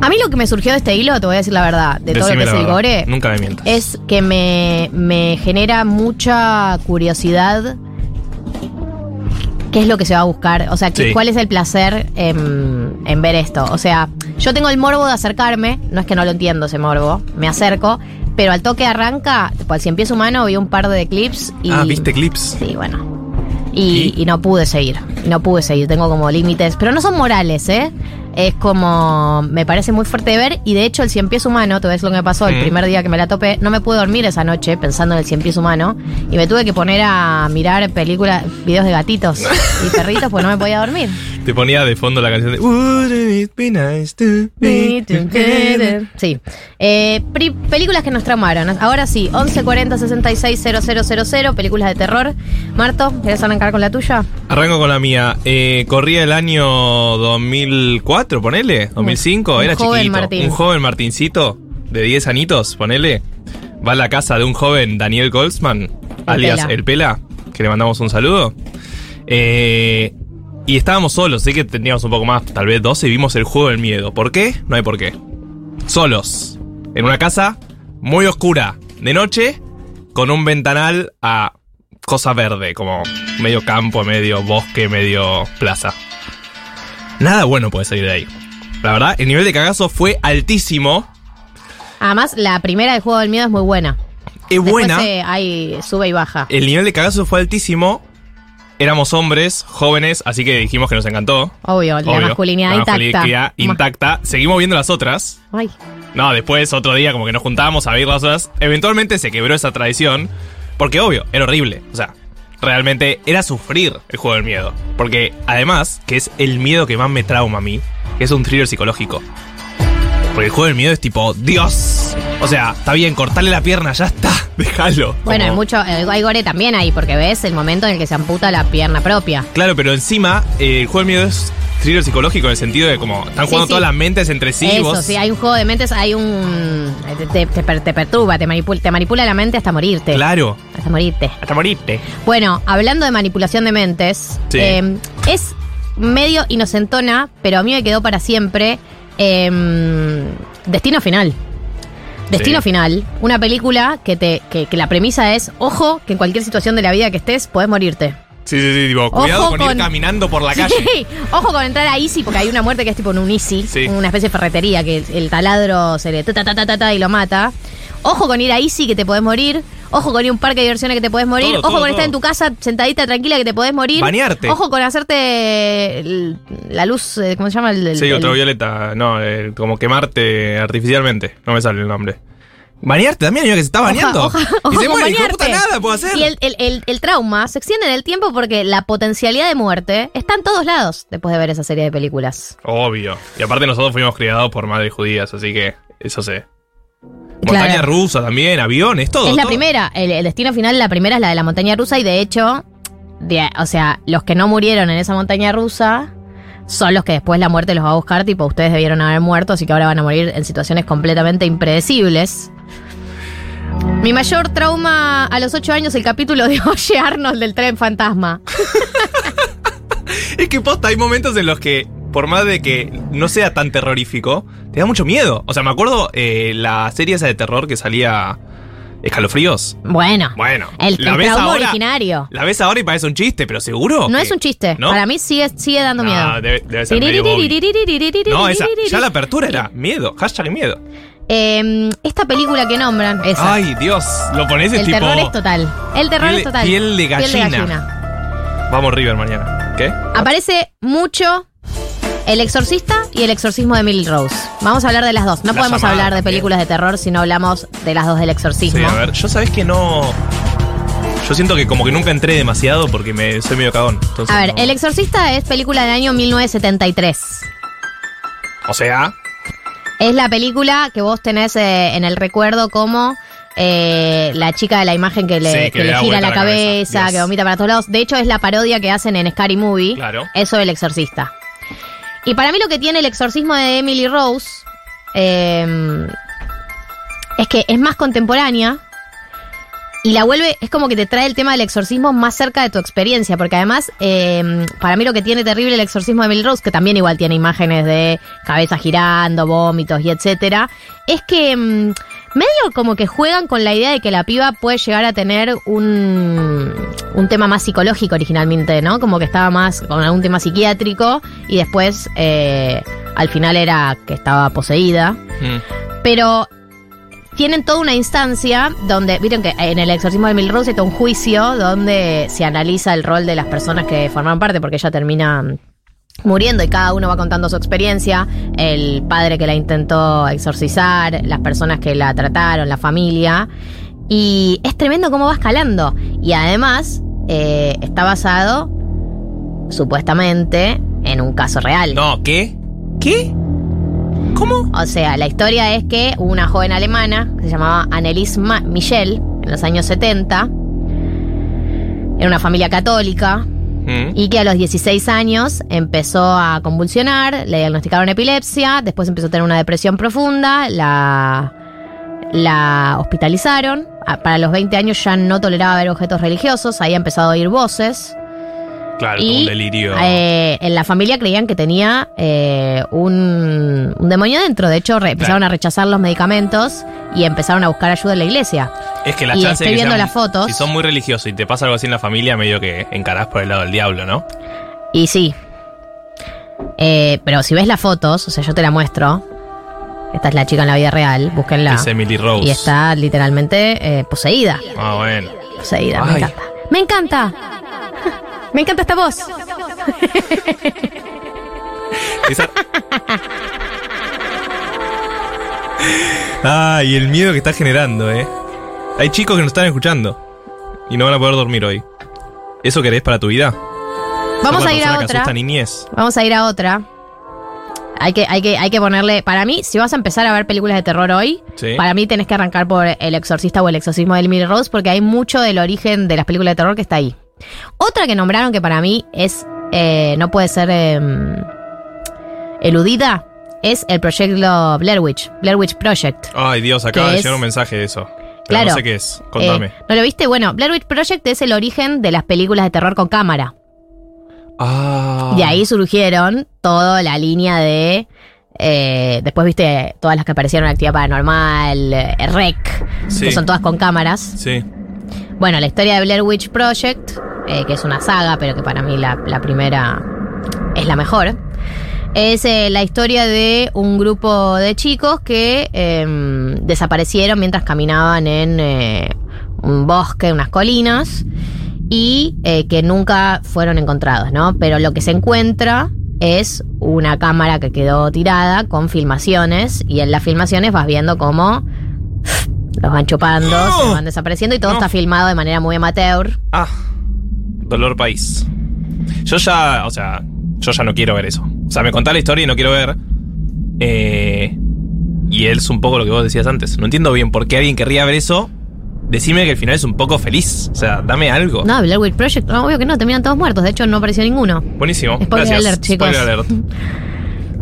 A mí lo que me surgió de este hilo, te voy a decir la verdad, de todo lo que es el verdad. gore, Nunca me mientas. es que me, me genera mucha curiosidad qué es lo que se va a buscar, o sea, Sí. cuál es el placer en, en ver esto. O sea, yo tengo el morbo de acercarme, no es que no lo entiendo ese morbo, me acerco, pero al toque arranca, tipo, al si empieza humano vi un par de clips y... Ah, ¿viste clips? Sí, bueno. Y, y no pude seguir. No pude seguir. Tengo como límites. Pero no son morales, ¿eh? Es como. Me parece muy fuerte de ver. Y de hecho, el cien pies humano, te ves lo que me pasó el primer día que me la topé. No me pude dormir esa noche pensando en el cien pies humano. Y me tuve que poner a mirar películas, videos de gatitos y perritos, pues no me podía dormir. Te ponía de fondo la canción de Wouldn't it be nice to be together? Sí. Eh, películas que nos traumaron. Ahora sí, 1140 66 000, películas de terror. Marto, ¿querés arrancar con la tuya? Arranco con la mía. Eh, corría el año 2004, ponele. 2005, Un era joven chiquito. Martín. Un joven Martincito de 10 anitos, ponele. Va a la casa de un joven Daniel Goldsman, alias Pela. El Pela, que le mandamos un saludo. Eh, y estábamos solos, sé que teníamos un poco más, tal vez 12, y vimos el juego del miedo. ¿Por qué? No hay por qué. Solos. En una casa muy oscura, de noche, con un ventanal a cosa verde, como medio campo, medio bosque, medio plaza. Nada bueno puede salir de ahí. La verdad, el nivel de cagazo fue altísimo. Además, la primera del juego del miedo es muy buena. Es Después, buena. eh, hay sube y baja. El nivel de cagazo fue altísimo. Éramos hombres, jóvenes, así que dijimos que nos encantó. Obvio, la Obvio. masculinidad La intacta. masculinidad intacta. Seguimos viendo las otras. Ay, No, después otro día como que nos juntábamos a ver las otras. Eventualmente se quebró esa tradición. Porque obvio, era horrible. O sea, realmente era sufrir el juego del miedo. Porque además, que es el miedo que más me trauma a mí, que es un thriller psicológico. Porque el juego del miedo es tipo, Dios. O sea, está bien, cortarle la pierna, ya está. Déjalo. bueno, hay mucho, eh, hay gore también ahí, porque ves el momento en el que se amputa la pierna propia. Claro, pero encima, eh, el juego del miedo es thriller psicológico en el sentido de como están Sí, jugando sí. todas las mentes entre sí. Eso, vos- sí, hay un juego de mentes, hay un... Te, te te perturba, te manipula, te manipula la mente hasta morirte. Claro. Hasta morirte. Hasta morirte. Bueno, hablando de manipulación de mentes, Sí. eh, es medio inocentona, pero a mí me quedó para siempre eh, Destino Final. Destino Sí. Final, una película que, te, que, que la premisa es, ojo, que en cualquier situación de la vida que estés, podés morirte. Sí, sí, sí, tipo, cuidado Ojo con, con- ir caminando por la calle. Sí, ojo con entrar a Easy, porque hay una muerte que es tipo en un Easy, Sí. una especie de ferretería, que el taladro se le ta ta ta ta ta, ta y lo mata. Ojo con ir a Easy, que te podés morir. Ojo con ir a un parque de diversiones que te podés morir. Todo, Ojo todo, con estar todo. en tu casa sentadita tranquila que te podés morir. Bañarte. Ojo con hacerte el- la luz, eh, ¿cómo se llama? El, el- Sí, el- ultravioleta. No, eh, como quemarte artificialmente. No me sale el nombre. Bañarte también, amigo, que se está Oja- bañando. oja- y ojo se muere, puta, nada puedo hacer. Y el, el- el- el trauma se extiende en el tiempo porque la potencialidad de muerte está en todos lados después de ver esa serie de películas. Obvio. Y aparte nosotros fuimos criados por madres judías, así que eso sé. Montaña Claro. rusa también, aviones, todo. es la todo. primera, el, el destino final, la primera es la de la montaña rusa y de hecho, de- o sea, los que no murieron en esa montaña rusa son los que después la muerte los va a buscar, tipo ustedes debieron haber muerto, así que ahora van a morir en situaciones completamente impredecibles. Mi mayor trauma a los 8 años, el capítulo de Oye Arnold del tren fantasma. Es que posta, hay momentos en los que, por más de que no sea tan terrorífico, te da mucho miedo. O sea, me acuerdo eh, la serie esa de terror que salía Escalofríos. Bueno, Bueno, el, el trauma ahora- originario. La ves ahora y parece un chiste, pero seguro. No que- es un chiste, ¿No? para mí sigue, sigue dando No, miedo. debe, debe ser medio. No, esa, ya la apertura era miedo, hashtag miedo. Eh, esta película que nombran, esa. Ay, Dios, lo pones es el tipo. terror es total. El terror Piel- es total. piel de gallina. Vamos River mañana. ¿Qué? Aparece mucho El Exorcista y El Exorcismo de Emily Rose. Vamos a hablar de las dos. No La podemos llamada hablar de películas de terror si no hablamos de las dos del Exorcismo. Sí, a ver, yo sabés que no. Yo siento que como que nunca entré demasiado porque me soy medio cagón. entonces A ver, no- El Exorcista es película del año 1973. O sea, Es la película que vos tenés eh, en el recuerdo como eh, la chica de la imagen que le, Sí, que que le le da gira la la cabeza, cabeza, Dios. que vomita para todos lados. De hecho, es la parodia que hacen en Scary Movie. Claro. Eso del exorcista. Y para mí lo que tiene el exorcismo de Emily Rose eh, es que es más contemporánea y la vuelve, es como que te trae el tema del exorcismo más cerca de tu experiencia, porque además, eh, para mí lo que tiene terrible el exorcismo de Emily Rose, que también igual tiene imágenes de cabeza girando, vómitos y etcétera, es que mm, medio como que juegan con la idea de que la piba puede llegar a tener un, un tema más psicológico originalmente, ¿no? Como que estaba más con algún tema psiquiátrico y después eh, al final era que estaba poseída. mm, Pero tienen toda una instancia donde, vieron que en el exorcismo de Emily Rose está un juicio donde se analiza el rol de las personas que forman parte, porque ella termina muriendo y cada uno va contando su experiencia, el padre que la intentó exorcizar, las personas que la trataron, la familia, y es tremendo cómo va escalando. Y además eh, está basado, supuestamente, en un caso real. no, ¿qué? ¿Qué? ¿Cómo? O sea, la historia es que una joven alemana que se llamaba Annelies Ma- Michel en los años 70. Era una familia católica Y que a los 16 años empezó a convulsionar, le diagnosticaron epilepsia, después empezó a tener una depresión profunda, la, hospitalizaron. Para los 20 años ya no toleraba ver objetos religiosos, había empezado a oír voces. Claro, Y un delirio. eh, en la familia creían que tenía eh, un, un demonio dentro. De hecho, re- empezaron a rechazar los medicamentos y empezaron a buscar ayuda en la iglesia. es que la y chance estoy de que viendo sean- las fotos. Si son muy religiosos y te pasa algo así en la familia, medio que encarás por el lado del diablo, ¿no? Y sí. Eh, pero si ves las fotos, o sea, yo te la muestro. Esta es la chica en la vida real, búsquenla. Es Emily Rose. Y está literalmente eh, poseída. Ah, bueno. Poseída, me Ay. encanta. ¡Me encanta! ¡Me encanta esta voz! Esa- Ah, y el miedo que está generando, ¿eh? Hay chicos que nos están escuchando y no van a poder dormir hoy. ¿Eso querés para tu vida? Vamos a ir a otra. niñez. Vamos a ir a otra. Hay que, hay, que, hay que ponerle. Para mí, si vas a empezar a ver películas de terror hoy, Sí. para mí tenés que arrancar por El Exorcista o El Exorcismo de Emily Rose, porque hay mucho del origen de las películas de terror que está ahí. Otra que nombraron que para mí es. eh, no puede ser em, eludida es el proyecto Blair Witch, Blair Witch Project. Ay, Dios, acaba ¿Qué de es? llegar un mensaje de eso. Pero Claro. no sé qué es. Contame. Eh, ¿No lo viste? Bueno, Blair Witch Project es el origen de las películas de terror con cámara. ah. De ahí surgieron toda la línea de. eh, después viste todas las que aparecieron en Actividad Paranormal, eh, Rec, Sí. que son todas con cámaras. Sí. Bueno, la historia de Blair Witch Project, eh, que es una saga, pero que para mí la, primera es la mejor, es eh, la historia de un grupo de chicos que em, desaparecieron mientras caminaban en eh, un bosque, unas colinas, y que nunca fueron encontrados, ¿no? Pero lo que se encuentra es una cámara que quedó tirada con filmaciones, y en las filmaciones vas viendo cómo los van chupando, se van desapareciendo y todo está filmado de manera muy amateur. Ah. Dolor país. Yo ya, o sea, yo ya no quiero ver eso. O sea, me contá la historia y no quiero ver. Eh, y es un poco lo que vos decías antes. No entiendo bien por qué alguien querría ver eso. Decime que el final es un poco feliz. O sea, dame algo. No, Blair Witch Project, no, obvio que no, terminan todos muertos. De hecho, no apareció ninguno. Buenísimo. Spoiler Gracias. alert, chicos. Spoiler alert.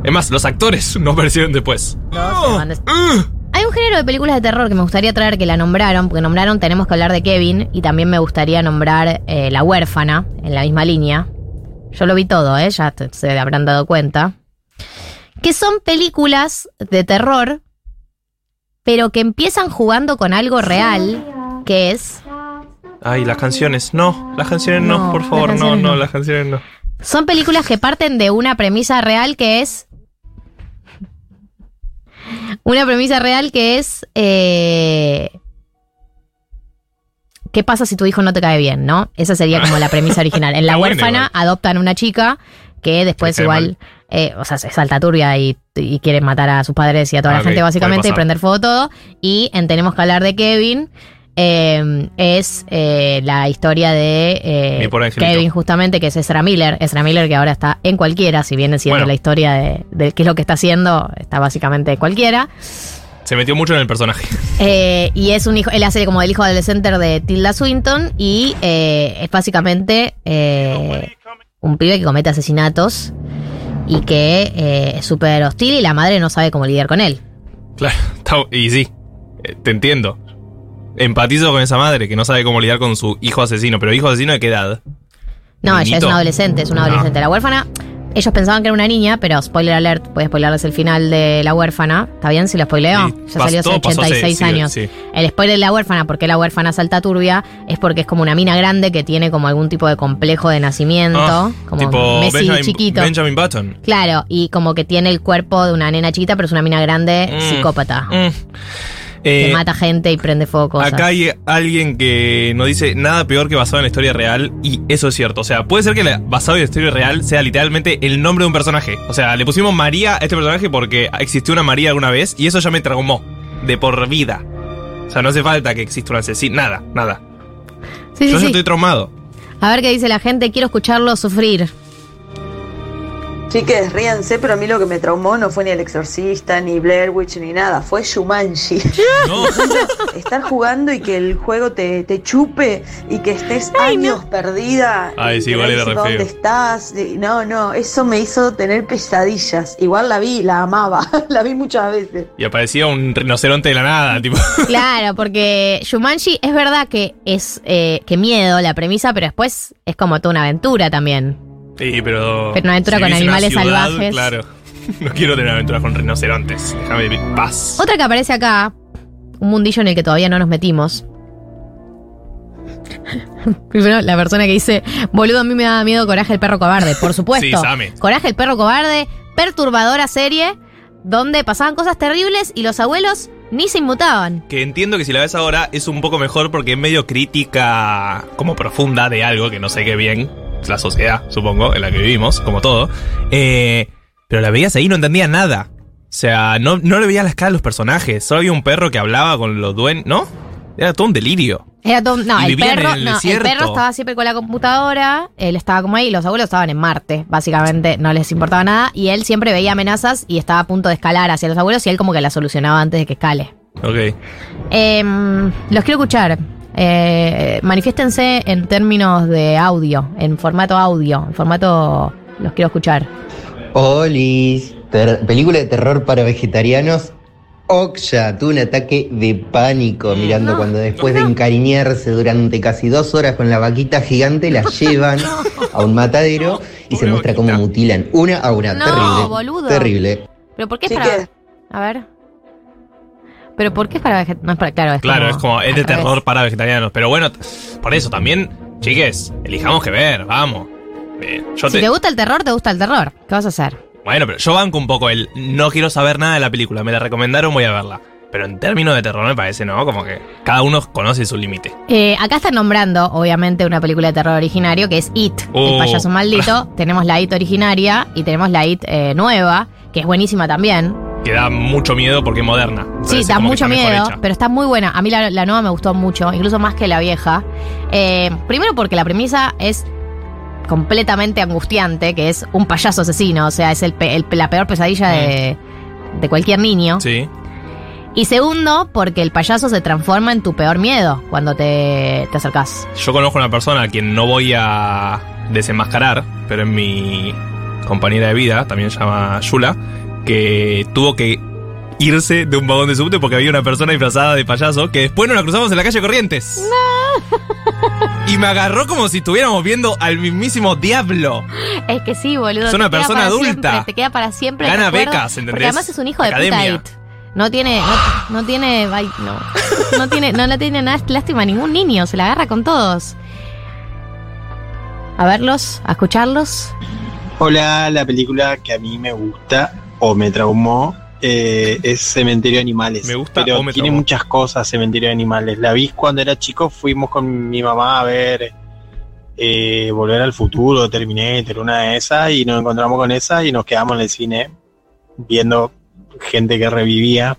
Es más, los actores no aparecieron después. Todos se van des- Hay un género de películas de terror que me gustaría traer que la nombraron, porque nombraron Tenemos que hablar de Kevin y también me gustaría nombrar eh, La huérfana en la misma línea. Yo lo vi todo, ¿eh? ya te- se habrán dado cuenta. Que son películas de terror, pero que empiezan jugando con algo real, que es Ay, las canciones. No, las canciones no, No, por favor, no, no. las canciones no. Son películas que parten de una premisa real que es. Una premisa real que es. eh, ¿Qué pasa si tu hijo no te cae bien, no? Esa sería como la premisa original. En La huérfana adoptan una chica que después igual. eh, o sea, se salta turbia y, y quiere matar a sus padres y a toda Ah, la ok, gente básicamente y prender fuego todo. Y en Tenemos que hablar de Kevin. Eh, es eh, la historia de eh. Kevin, justamente, que es Ezra Miller. Ezra Miller, que ahora está en cualquiera, si viene siendo Bueno. la historia de, de qué es lo que está haciendo, está básicamente en cualquiera. Se metió mucho en el personaje. Eh, y es un hijo, él hace como el hijo adolescente de Tilda Swinton y es básicamente un pibe que comete asesinatos y que es súper hostil y la madre no sabe cómo lidiar con él. Claro, y sí, te entiendo. Empatizo con esa madre que no sabe cómo lidiar con su hijo asesino, pero hijo asesino de qué edad? No, ella es una adolescente, es una Ah. adolescente. La huérfana, ellos pensaban que era una niña, pero spoiler alert, puede spoilerles el final de la huérfana. ¿Está bien si lo spoileo? Sí, ya salió hace todo pasó hace- 86 sí, años. sí. El spoiler de la huérfana, porque la huérfana salta turbia, es porque es como una mina grande que tiene como algún tipo de complejo de nacimiento, Ah, como tipo Messi Benjamin, chiquito. Benjamin Button. Claro, y como que tiene el cuerpo de una nena chiquita, pero es una mina grande Mm, psicópata. mm. Que Eh, mata gente y prende fuego cosas. Acá hay alguien que nos dice nada peor que basado en la historia real y eso es cierto. O sea, puede ser que la- basado en la historia real sea literalmente el nombre de un personaje. O sea, le pusimos María a este personaje porque existió una María alguna vez y eso ya me traumó de por vida. O sea, no hace falta que exista un asesino. Nada, nada. Sí, sí, Yo ya sí. estoy traumado. A ver qué dice la gente, quiero escucharlo sufrir. Chiques, ríanse, pero a mí lo que me traumó no fue ni El Exorcista, ni Blair Witch, ni nada, fue Shumanji. Estar jugando y que el juego te, te chupe y que estés años perdida. Ay, sí, igual no era re feo. ¿Dónde estás? No, no, eso me hizo tener pesadillas. Igual la vi, la amaba, la vi muchas veces. Y aparecía un rinoceronte de la nada, tipo. Claro, porque Shumanji es verdad que es eh, que miedo la premisa, pero después es como toda una aventura también. Sí, pero. Pero una aventura con animales ciudad, salvajes. Claro. No quiero tener aventuras con rinocerontes. Déjame en paz. Otra que aparece acá, un mundillo en el que todavía no nos metimos. Primero, la persona que dice, boludo, a mí me da miedo Coraje el perro cobarde. Por supuesto. Sí, Same. Coraje el perro cobarde, perturbadora serie, donde pasaban cosas terribles y los abuelos ni se inmutaban. Que entiendo que si la ves ahora es un poco mejor porque es medio crítica como profunda de algo que no sé qué bien. La sociedad, supongo, en la que vivimos, como todo. Eh, pero la veías ahí y no entendía nada. O sea, no, no le veía las caras a los personajes. Solo había un perro que hablaba con los dueños. ¿No? Era todo un delirio. Era todo, no, el perro, el no, el desierto. perro estaba siempre con la computadora, él estaba como ahí, y los abuelos estaban en Marte, básicamente no les importaba nada, y él siempre veía amenazas y estaba a punto de escalar hacia los abuelos y él como que la solucionaba antes de que escale. Ok. Em, los quiero escuchar. Eh, manifiéstense en términos de audio, en formato audio, en formato los quiero escuchar. Olis, ter- película de terror para vegetarianos. Oksha, tuvo un ataque de pánico mirando cuando después de encariñarse durante casi dos horas con la vaquita gigante la llevan a un matadero y se muestra cómo mutilan una a una. No, terrible. boludo. Terrible. ¿Pero por qué es para.? A ver. ¿Pero por qué es para veget- No es para. Claro, es Claro, como es como, es de terror para vegetarianos. Pero bueno, por eso también, chiques, elijamos que ver, vamos. Eh, yo Si te- te gusta el terror, te gusta el terror. ¿Qué vas a hacer? Bueno, pero yo banco un poco el no quiero saber nada de la película, me la recomendaron, voy a verla. Pero en términos de terror me parece, ¿no? Como que cada uno conoce su límite. Eh, acá están nombrando, obviamente, una película de terror originario que es It, Oh. el payaso maldito. tenemos la It originaria y tenemos la It eh, nueva, que es buenísima también. Que da mucho miedo porque es moderna. Sí, da mucho miedo, pero está muy buena. A mí la, la nueva me gustó mucho, incluso más que la vieja. Eh, primero porque la premisa es completamente angustiante, que es un payaso asesino, o sea, es el la peor pesadilla de, de cualquier niño. Sí. Y segundo, porque el payaso se transforma en tu peor miedo cuando te, te acercás. Yo conozco una persona a quien no voy a desenmascarar, pero es mi compañera de vida, también se llama Yula, que tuvo que irse de un vagón de subte porque había una persona disfrazada de payaso que después nos la cruzamos en la calle Corrientes. Y me agarró como si estuviéramos viendo al mismísimo diablo. Es que sí, boludo. Es una persona adulta. siempre, te queda para siempre. Gana recuerdo, becas, ¿entendés? Porque además es un hijo de puta It. No tiene, no, no tiene, ay, no, no tiene, no le tiene nada lástima a ningún niño, se la agarra con todos. A verlos, a escucharlos. Hola, la película que a mí me gusta o me traumó eh, es Cementerio de Animales. Me gusta pero o me tiene traumó. muchas cosas Cementerio de Animales. La vi cuando era chico, fuimos con mi mamá a ver eh, Volver al Futuro, Terminator, una de esas, y nos encontramos con esa y nos quedamos en el cine viendo gente que revivía.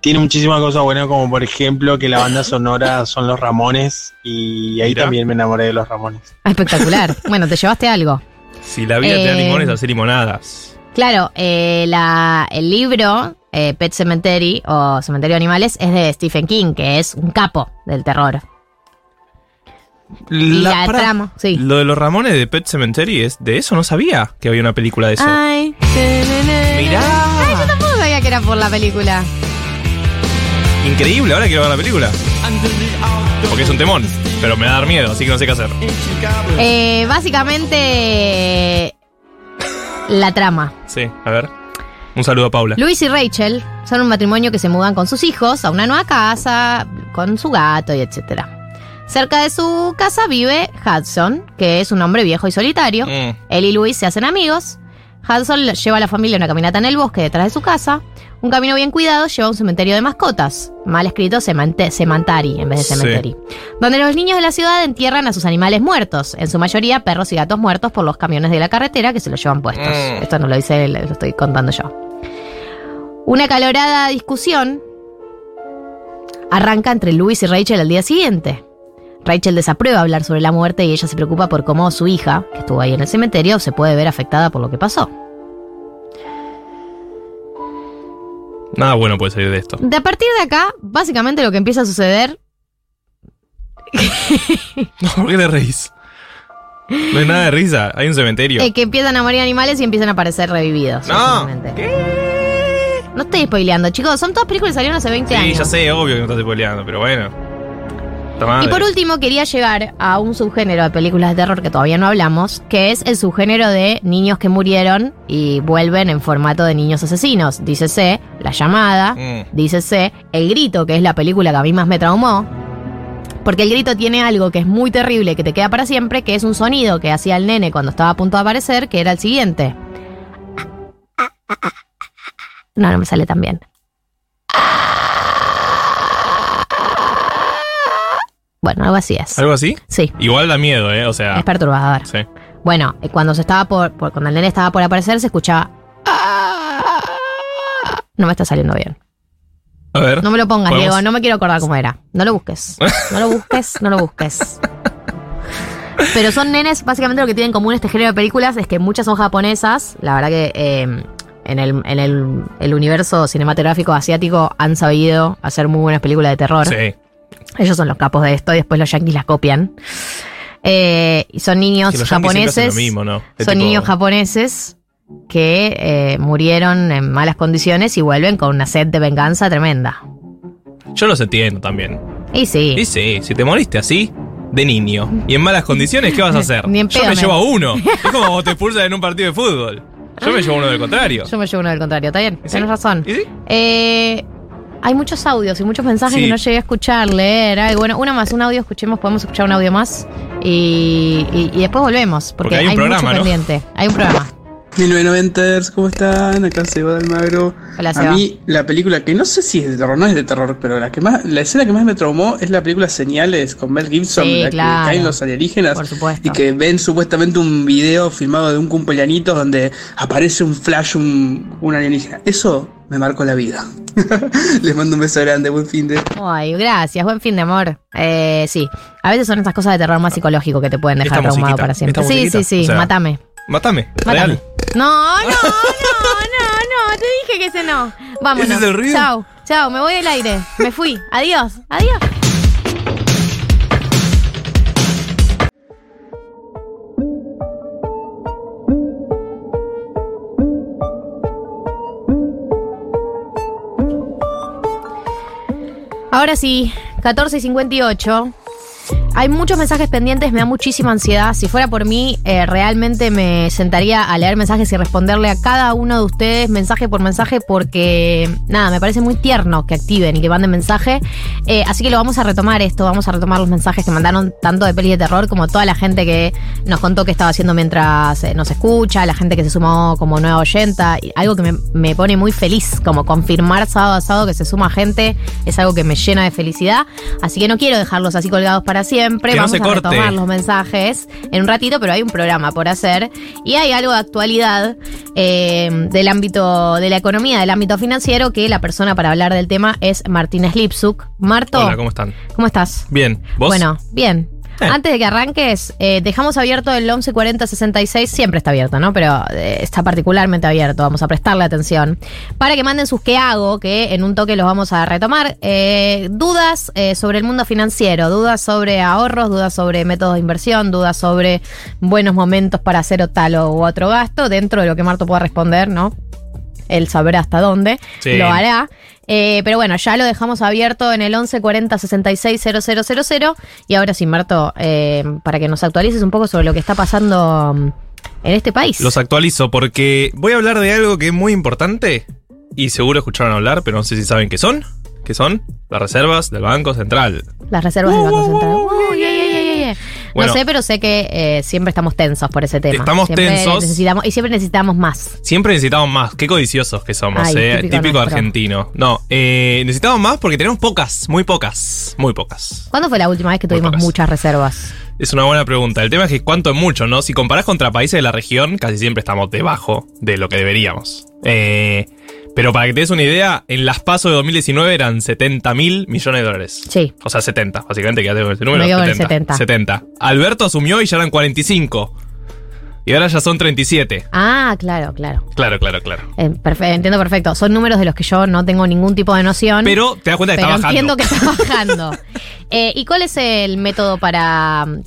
tiene muchísimas cosas buenas, como por ejemplo que la banda sonora son los Ramones y ahí también me enamoré de los Ramones. Ah, Espectacular. bueno, te llevaste algo. Si la vida te da Eh, limones, hacer limonadas. Claro, eh, la- el libro eh, Pet Cemetery o Cementerio de Animales es de Stephen King, que es un capo del terror. Y la trama, sí. Lo de los Ramones de Pet Cemetery, es de eso no sabía que había una película de eso. Ay, Mirá. Ay, yo tampoco sabía que era por la película. Increíble, ahora quiero ver la película. Porque es un temón, pero me va a dar miedo, así que no sé qué hacer. Eh, básicamente, la trama. Sí, a ver. Un saludo a Paula. Luis y Rachel son un matrimonio que se mudan con sus hijos a una nueva casa, con su gato y etcétera. Cerca de su casa vive Hudson, que es un hombre viejo y solitario. Mm. Él y Luis se hacen amigos. Hudson lleva a la familia a una caminata en el bosque detrás de su casa. Un camino bien cuidado lleva a un cementerio de mascotas. Mal escrito Semantari en vez de Sí. cementerio. Donde los niños de la ciudad entierran a sus animales muertos. En su mayoría perros y gatos muertos por los camiones de la carretera que se los llevan puestos. Mm. Esto no lo dice él, lo estoy contando yo. Una calorada discusión arranca entre Luis y Rachel al día siguiente. Rachel desaprueba hablar sobre la muerte y ella se preocupa por cómo su hija, que estuvo ahí en el cementerio, se puede ver afectada por lo que pasó. Nada bueno puede salir de esto. De a partir de acá, básicamente lo que empieza a suceder ¿Por qué te reís? No hay nada de risa, hay un cementerio. es que empiezan a morir animales y empiezan a aparecer revividos. No. básicamente. No estoy spoileando, chicos. Son todas películas que salieron hace 20 Sí, años. ya sé, obvio que no estás spoileando, pero bueno. Puta madre. Y por último, quería llegar a un subgénero de películas de terror que todavía no hablamos, que es el subgénero de niños que murieron y vuelven en formato de niños asesinos. Dícese La llamada, Mm. dícese El grito, que es la película que a mí más me traumó. Porque el grito tiene algo que es muy terrible, que te queda para siempre, que es un sonido que hacía el nene cuando estaba a punto de aparecer, que era el siguiente. No, no me sale tan bien. Bueno, algo así es. ¿Algo así? Sí. Igual da miedo, ¿eh? O sea. Es perturbador. Sí. Bueno, eh, cuando se estaba por, por- cuando el nene estaba por aparecer, se escuchaba. No me está saliendo bien. A ver. No me lo pongas, ¿Podemos? Diego. No me quiero acordar cómo era. No lo busques. No lo busques, no lo busques. Pero son nenes, básicamente lo que tienen en común este género de películas es que muchas son japonesas. La verdad que eh, en, el, en el, el universo cinematográfico asiático han sabido hacer muy buenas películas de terror. Sí. Ellos son los capos de esto y después los yankees las copian. Eh, y son niños japoneses. mismo, ¿no? Son tipo- niños japoneses que eh, murieron en malas condiciones y vuelven con una sed de venganza tremenda. Yo los entiendo también. Y sí. Y sí, si te moriste así, de niño, y en malas condiciones, ¿qué vas a hacer? Ni en Yo me llevo a uno. Es como vos te expulsas en un partido de fútbol. Yo me llevo uno del contrario. Yo me llevo uno del contrario, ¿está bien? ¿Y sí? Tienes razón. ¿Y sí? Eh, hay muchos audios y muchos mensajes Sí. que no llegué a escuchar, leer. Ay, bueno, una más, un audio, escuchemos, podemos escuchar un audio más. Y, y- y después volvemos, porque, Porque hay un programa, mucho ¿no? pendiente. Hay un programa. 1990ers, ¿cómo están? Acá Seba de Almagro. Hola, A mí, la película que no sé si es de terror, no es de terror, pero la que más, la escena que más me traumó es la película Señales con Mel Gibson, Sí, la claro. que caen los alienígenas Por supuesto. y que ven supuestamente un video filmado de un cumpleañito donde aparece un flash, un, un alienígena. Eso me marcó la vida. Les mando un beso grande, buen fin de. Ay, gracias, buen fin de amor. Eh, sí, a veces son estas cosas de terror más psicológico que te pueden dejar traumado para siempre. Sí, sí, sí, o sea, matame. Mátame, Mátame. real. No, no, no, no, no, te dije que ese no. Vámonos. ¿Ese es el ruido? Chao, chao, me voy del aire. Me fui. Adiós, adiós. Ahora sí, 14 y 58. Hay muchos mensajes pendientes, me da muchísima ansiedad. Si fuera por mí, eh, realmente me sentaría a leer mensajes y responderle a cada uno de ustedes mensaje por mensaje porque, nada, me parece muy tierno que activen y que manden mensaje. Eh, así que lo vamos a retomar esto, vamos a retomar los mensajes que mandaron tanto de pelis de terror como toda la gente que nos contó que estaba haciendo mientras eh, nos escucha, la gente que se sumó como nueva oyenta. Algo que me, me pone muy feliz, como confirmar sábado a sábado que se suma gente, es algo que me llena de felicidad. Así que no quiero dejarlos así colgados para siempre. siempre. Que no Vamos se a corte. retomar los mensajes en un ratito, pero hay un programa por hacer. Y hay algo de actualidad eh, del ámbito de la economía, del ámbito financiero, que la persona para hablar del tema es Martínez Lipsuk. Marto, Hola, ¿cómo están? ¿cómo estás? Bien. ¿Vos? Bueno, bien. Antes de que arranques, eh, dejamos abierto el 1140 66, siempre está abierto, ¿no? Pero eh, está particularmente abierto, vamos a prestarle atención. Para que manden sus qué hago, que en un toque los vamos a retomar. Eh, dudas eh, sobre el mundo financiero, dudas sobre ahorros, dudas sobre métodos de inversión, dudas sobre buenos momentos para hacer o tal o u otro gasto, dentro de lo que Marto pueda responder, ¿no? Él sabrá hasta dónde Sí. lo hará. Eh, pero bueno, ya lo dejamos abierto en el 1140 66 000. Y ahora sí, Marto, eh, para que nos actualices un poco sobre lo que está pasando mm, en este país. Los actualizo porque voy a hablar de algo que es muy importante y seguro escucharon hablar, pero no sé si saben qué son. ¿Qué son? Las reservas del Banco Central. Las reservas del Banco Central. Bueno. no sé, pero sé que eh, siempre estamos tensos por ese tema. Estamos Siempre tensos. Necesitamos, y siempre necesitamos más. Siempre necesitamos más. Qué codiciosos que somos, Ay, eh. típico argentino. No, eh, necesitamos más porque tenemos pocas, muy pocas, muy pocas. ¿Cuándo fue la última vez que tuvimos muchas reservas? Es una buena pregunta. El tema es que cuánto es mucho, ¿no? Si comparás contra países de la región, casi siempre estamos debajo de lo que deberíamos. Eh, pero para que te des una idea, en las pasos de 2019 eran 70 mil millones de dólares. Sí. O sea, 70, básicamente, quédate con ese número. Me quedo con el 70. 70. Alberto asumió y ya eran 45. Y ahora ya son 37. Ah, claro, claro. Claro, claro, claro. Eh, perfe- entiendo perfecto. Son números de los que yo no tengo ningún tipo de noción. Pero te das cuenta que pero está bajando. entiendo que está bajando. Eh, ¿Y cuál es el método para mm,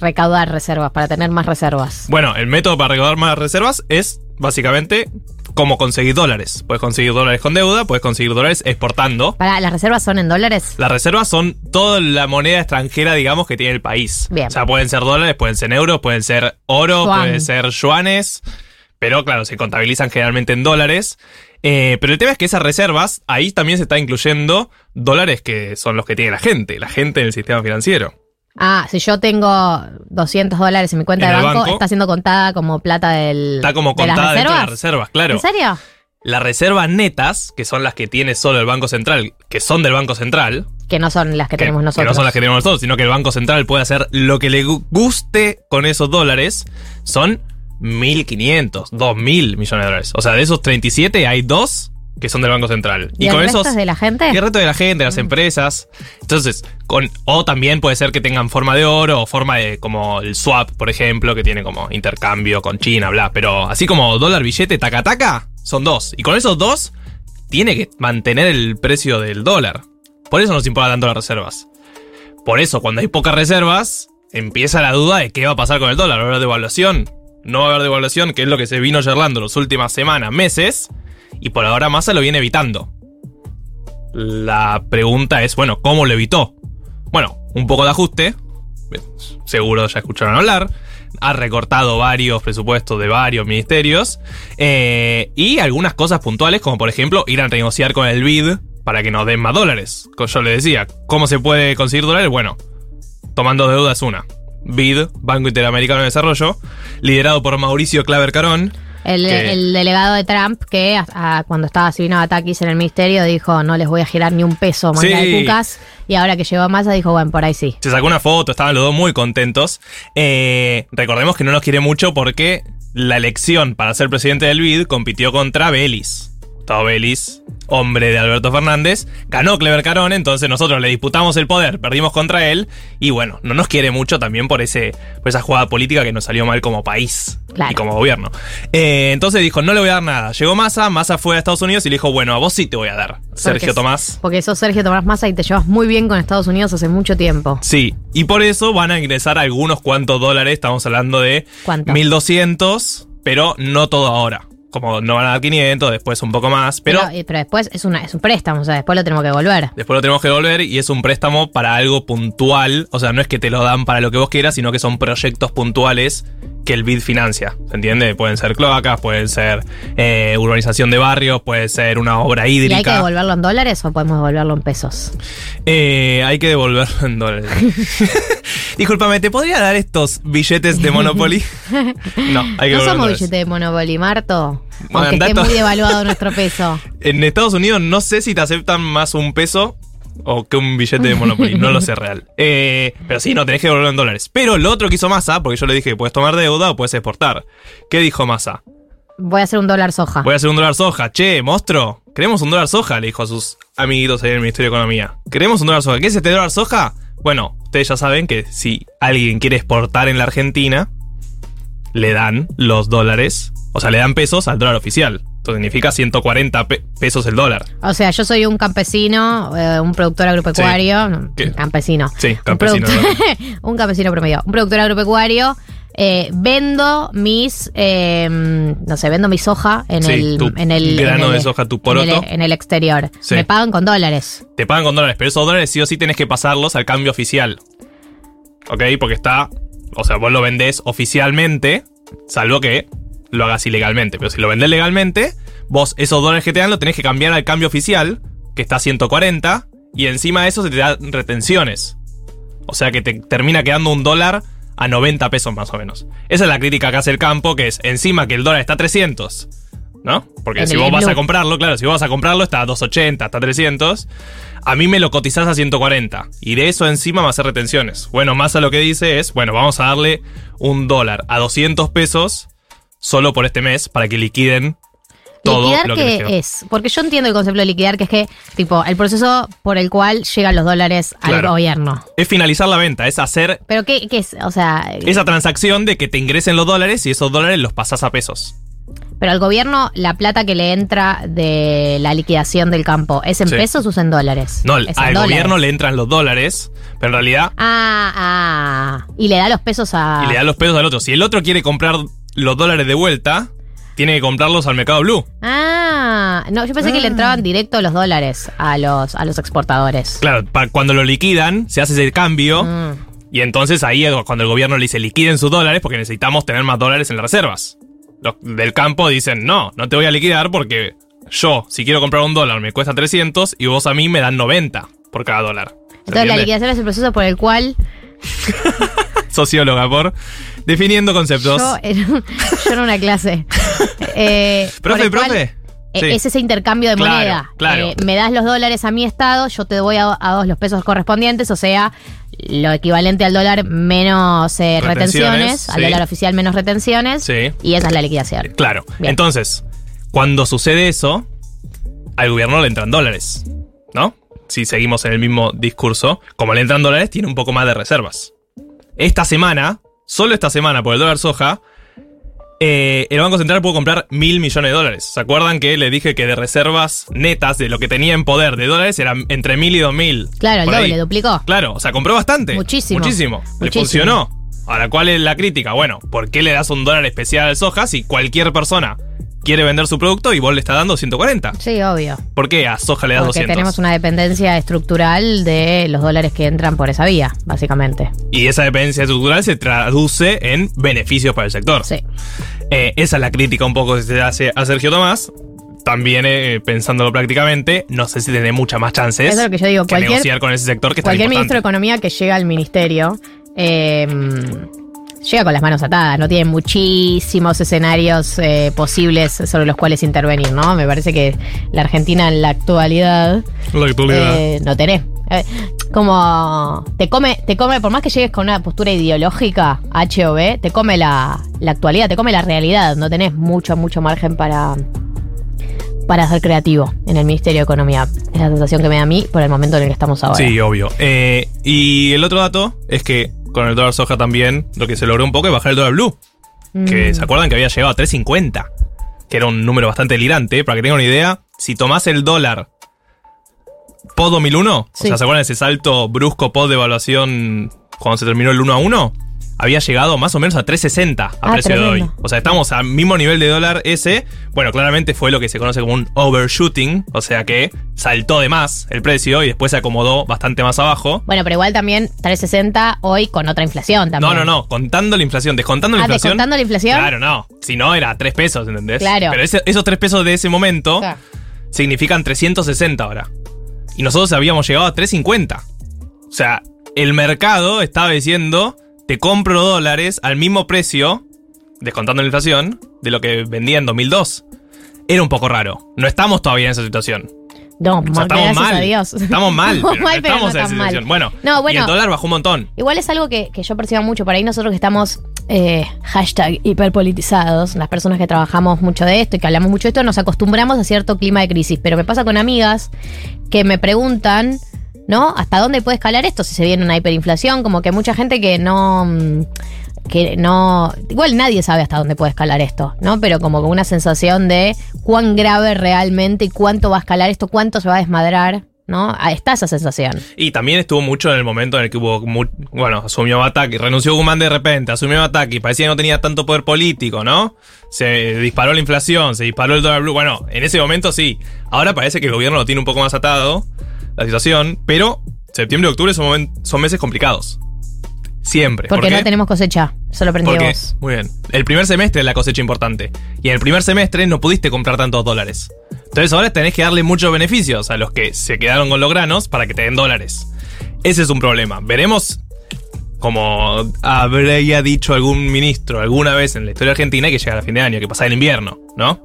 recaudar reservas, para tener más reservas? Bueno, el método para recaudar más reservas es básicamente cómo conseguir dólares. Puedes conseguir dólares con deuda, puedes conseguir dólares exportando. Para, ¿Las reservas son en dólares? Las reservas son toda la moneda extranjera, digamos, que tiene el país. Bien. O sea, pueden ser dólares, pueden ser euros, pueden ser oro, Yuan. pueden ser yuanes. Pero claro, se contabilizan generalmente en dólares. Eh, pero el tema es que esas reservas, ahí también se está incluyendo dólares que son los que tiene la gente, la gente en el sistema financiero. Ah, si yo tengo 200 dólares en mi cuenta En de banco, banco. está siendo contada como plata del. Está como de las contada dentro de las reservas? reservas, claro. ¿En serio? Las reservas netas, que son las que tiene solo el Banco Central, que son del Banco Central, Que no son las que, que, tenemos que nosotros. no son las que tenemos nosotros, sino que el Banco Central puede hacer lo que le gu- guste con esos dólares, son 1.500, 2.000 millones de dólares. O sea, de esos 37 hay dos que son del Banco Central. ¿Y, el con esos... es de la gente? Y el resto de la gente, las empresas. Entonces, con, o también puede ser que tengan forma de oro o forma de como el swap, por ejemplo, que tiene como intercambio con China, bla. Pero así como dólar, billete, taca, taca, son dos. Y con esos dos, tiene que mantener el precio del dólar. Por eso nos importa tanto las reservas. Por eso, cuando hay pocas reservas, empieza la duda de qué va a pasar con el dólar. ¿Va a haber devaluación? No va a haber devaluación, que es lo que se vino charlando las últimas semanas, meses. Y por ahora Massa lo viene evitando. La pregunta es, bueno, ¿cómo lo evitó? Bueno, un poco de ajuste. Seguro ya escucharon hablar. Ha recortado varios presupuestos de varios ministerios. eh, y algunas cosas puntuales, como por ejemplo ir a negociar con el BID para que nos den más dólares. Yo le decía, ¿cómo se puede conseguir dólares? Bueno, tomando deuda es una. BID, Banco Interamericano de Desarrollo, liderado por Mauricio Claver Carón. El, el delegado de Trump que a- a- cuando estaba Silvino Batakis en el ministerio dijo no les voy a girar ni un peso manga Sí. de cucas y ahora que llegó a Massa dijo bueno por ahí sí. Se sacó una foto, estaban los dos muy contentos. Eh, recordemos que no nos quiere mucho porque la elección para ser presidente del BID compitió contra Belis. Gustavo Belis, hombre de Alberto Fernández, ganó Clever Carón, entonces nosotros le disputamos el poder, perdimos contra él, y bueno, no nos quiere mucho también por, ese, por esa jugada política que nos salió mal como país y como gobierno. Eh, entonces dijo, no le voy a dar nada. Llegó Massa, Massa fue a Estados Unidos y le dijo, bueno, a vos sí te voy a dar, Sergio Porque- Tomás. Porque sos Sergio Tomás Massa y te llevas muy bien con Estados Unidos hace mucho tiempo. Sí, y por eso van a ingresar algunos cuantos dólares, estamos hablando de ¿Cuánto? 1200, pero no todo ahora. Como no van a dar 500, después un poco más, pero, Pero, eh, pero después es, una, es un préstamo, o sea, después lo tenemos que devolver. después lo tenemos que devolver y es un préstamo para algo puntual, o sea, no es que te lo dan para lo que vos quieras, sino que son proyectos puntuales que el BID financia, ¿se entiende? Pueden ser cloacas, pueden ser eh, urbanización de barrios, puede ser una obra ¿Y hay que hídrica. devolverlo en dólares o podemos devolverlo en pesos? Eh, hay que devolverlo en dólares. Discúlpame, ¿te podría dar estos billetes de Monopoly? No, hay que no somos devolverlo. billete de Monopoly, Marto. Bueno, Aunque esté muy devaluado nuestro peso. En Estados Unidos no sé si te aceptan más un peso, o que un billete de Monopoly, no lo sé real. Eh, pero sí, no, tenés que devolverlo en dólares. Pero lo otro que hizo Massa, porque yo le dije puedes tomar deuda o puedes exportar. ¿Qué dijo Massa? Voy a hacer un dólar soja. Voy a hacer un dólar soja. Che, monstruo, queremos un dólar soja, le dijo a sus amiguitos ahí en el Ministerio de Economía. ¿Queremos un dólar soja? ¿Qué es este dólar soja? Bueno, ustedes ya saben que si alguien quiere exportar en la Argentina, le dan los dólares, o sea, le dan pesos al dólar oficial. Esto significa 140 pe- pesos el dólar. O sea, yo soy un campesino, eh, un productor agropecuario. ¿Qué? Campesino. Sí, Un, campesino. un campesino promedio. Un productor agropecuario. eh, vendo mis, eh, no sé, vendo mi soja en Sí, el, tu en el grano en el- de soja, tu en poroto. el, en el exterior. Sí. Me pagan con dólares. Te pagan con dólares, pero esos dólares sí o sí tenés que pasarlos al cambio oficial. ¿Ok? Porque está. O sea, vos lo vendés oficialmente, salvo que lo hagas ilegalmente. Pero si lo vendés legalmente, vos esos dólares que te dan lo tenés que cambiar al cambio oficial, que está a 140, y encima de eso se te dan retenciones. O sea que te termina quedando un dólar a 90 pesos más o menos. Esa es la crítica que hace el campo, que es encima que el dólar está a 300. ¿No? Porque si vos vas blue. a comprarlo, claro, si vos vas a comprarlo está a 280, está a 300. A mí me lo cotizás a 140. Y de eso encima me hace retenciones. Bueno, más a lo que dice es, bueno, vamos a darle un dólar a 200 pesos solo por este mes para que liquiden todo ¿Liquidar lo que qué es? Porque yo entiendo el concepto de liquidar, que es que, tipo, el proceso por el cual llegan los dólares al Claro. gobierno. Es finalizar la venta, es hacer Pero ¿qué, qué es? O sea, esa transacción de que te ingresen los dólares y esos dólares los pasás a pesos. pero al gobierno la plata que le entra de la liquidación del campo, ¿es en Sí. pesos o es en dólares? No, al dólares. gobierno le entran los dólares, pero en realidad Ah, ah. Y le da los pesos a. y le da los pesos al otro. Si el otro quiere comprar los dólares de vuelta, tiene que comprarlos al mercado blue. Ah, no, yo pensé que le entraban directo los dólares a los, a los exportadores. Claro, pa- cuando lo liquidan, se hace ese cambio. Mm. Y entonces ahí es cuando el gobierno le dice liquiden sus dólares porque necesitamos tener más dólares en las reservas. Los del campo dicen, no, no te voy a liquidar porque yo, si quiero comprar un dólar, me cuesta 300 y vos a mí me dan 90 por cada dólar. ¿Se Entonces la entiende? liquidación es el proceso por el cual Socióloga por definiendo conceptos. yo era, yo era una clase. Eh, Profe, profe. eh, Sí. Es ese intercambio de Claro, moneda. claro. Eh, me das los dólares a mi estado, yo te doy a, a vos los pesos correspondientes, o sea, lo equivalente al dólar menos eh, Retenciones, retenciones, al dólar oficial menos retenciones, Sí. y esa es la liquidación. Claro. Bien. Entonces, cuando sucede eso, al gobierno le entran dólares, ¿no? Si seguimos en el mismo discurso, como le entran dólares, tiene un poco más de reservas. Esta semana, solo esta semana por el dólar soja, eh, el Banco Central pudo comprar mil millones de dólares. ¿Se acuerdan que le dije que de reservas netas, de lo que tenía en poder de dólares, eran entre mil y dos mil? Claro, el Por ahí. doble, duplicó. Claro, o sea, compró bastante. Muchísimo. Muchísimo. Le Muchísimo. funcionó. Ahora, ¿cuál es la crítica? Bueno, ¿por qué le das un dólar especial al soja si cualquier persona quiere vender su producto y vos le estás dando 140? Sí, obvio. ¿Por qué a soja le das Porque 200? tenemos una dependencia estructural de los dólares que entran por esa vía, básicamente. Y esa dependencia estructural se traduce en beneficios para el sector. Sí. Eh, esa es la crítica un poco que se hace a Sergio Tomás. También eh, pensándolo prácticamente, no sé si tiene muchas más chances Eso es lo que yo digo, que cualquier- negociar con ese sector que está Cualquier ministro de Economía que llega al ministerio eh, llega con las manos atadas, no tiene muchísimos escenarios eh, posibles sobre los cuales intervenir, ¿no? Me parece que la Argentina en la actualidad La actualidad. eh, no tenés. Eh, como te come, te come, por más que llegues con una postura ideológica, H o B, te come la, la actualidad, te come la realidad, no tenés mucho, mucho margen para, para ser creativo en el Ministerio de Economía. Es la sensación que me da a mí por el momento en el que estamos ahora. Sí, obvio. Eh, y el otro dato es que con el dólar soja también lo que se logró un poco es bajar el dólar blue. Que Mm. se acuerdan que había llegado a 3.50. Que era un número bastante delirante. Para que tengan una idea, si tomás el dólar post 2001, Sí. o sea, ¿se acuerdan de ese salto brusco post de evaluación cuando se terminó el 1 a 1? Había llegado más o menos a 3.60 a Ah, precio de hoy. O sea, estamos al mismo nivel de dólar ese. Bueno, claramente fue lo que se conoce como un overshooting. O sea que saltó de más el precio y después se acomodó bastante más abajo. Bueno, pero igual también 360 hoy con otra inflación también. No, no, no. Contando la inflación, descontando la Ah, inflación. descontando la inflación. Claro, no. Si no, era 3 pesos, ¿entendés? Claro. Pero ese- esos 3 pesos de ese momento significan 360 ahora. Y nosotros habíamos llegado a 350. O sea, el mercado estaba diciendo, te compro dólares al mismo precio, descontando la inflación, de lo que vendía en 2002. Era un poco raro. No estamos todavía en esa situación. No, O sea, mal, estamos gracias mal. a Dios. Estamos mal, Estamos mal, pero estamos no en esa situación. Bueno, No, bueno. y el dólar bajó un montón. Igual es algo que, que yo percibo mucho. Por ahí nosotros que estamos eh, hashtag hiperpolitizados, las personas que trabajamos mucho de esto y que hablamos mucho de esto, nos acostumbramos a cierto clima de crisis. Pero me pasa con amigas que me preguntan, ¿no? ¿Hasta dónde puede escalar esto si se viene una hiperinflación? Como que mucha gente que no... mm, que no. Igual nadie sabe hasta dónde puede escalar esto, ¿no? Pero como con una sensación de cuán grave realmente y cuánto va a escalar esto, cuánto se va a desmadrar, ¿no? Ah, Está esa sensación. Y también estuvo mucho en el momento en el que hubo, bueno, asumió Bataki, renunció Guzmán de repente, asumió Bataki, parecía que no tenía tanto poder político, ¿no? Se disparó la inflación, se disparó el dólar blue, bueno, en ese momento sí. Ahora parece que el gobierno lo tiene un poco más atado, la situación, pero septiembre y octubre son, meses complicados. Siempre. Porque no tenemos cosecha. Eso lo aprendí de Porque, vos. muy bien, el primer semestre es la cosecha importante. Y en el primer semestre no pudiste comprar tantos dólares. Entonces ahora tenés que darle muchos beneficios a los que se quedaron con los granos para que te den dólares. Ese es un problema. Veremos, como habría dicho algún ministro alguna vez en la historia argentina, que llega a fin de año, que pasa el invierno, ¿no?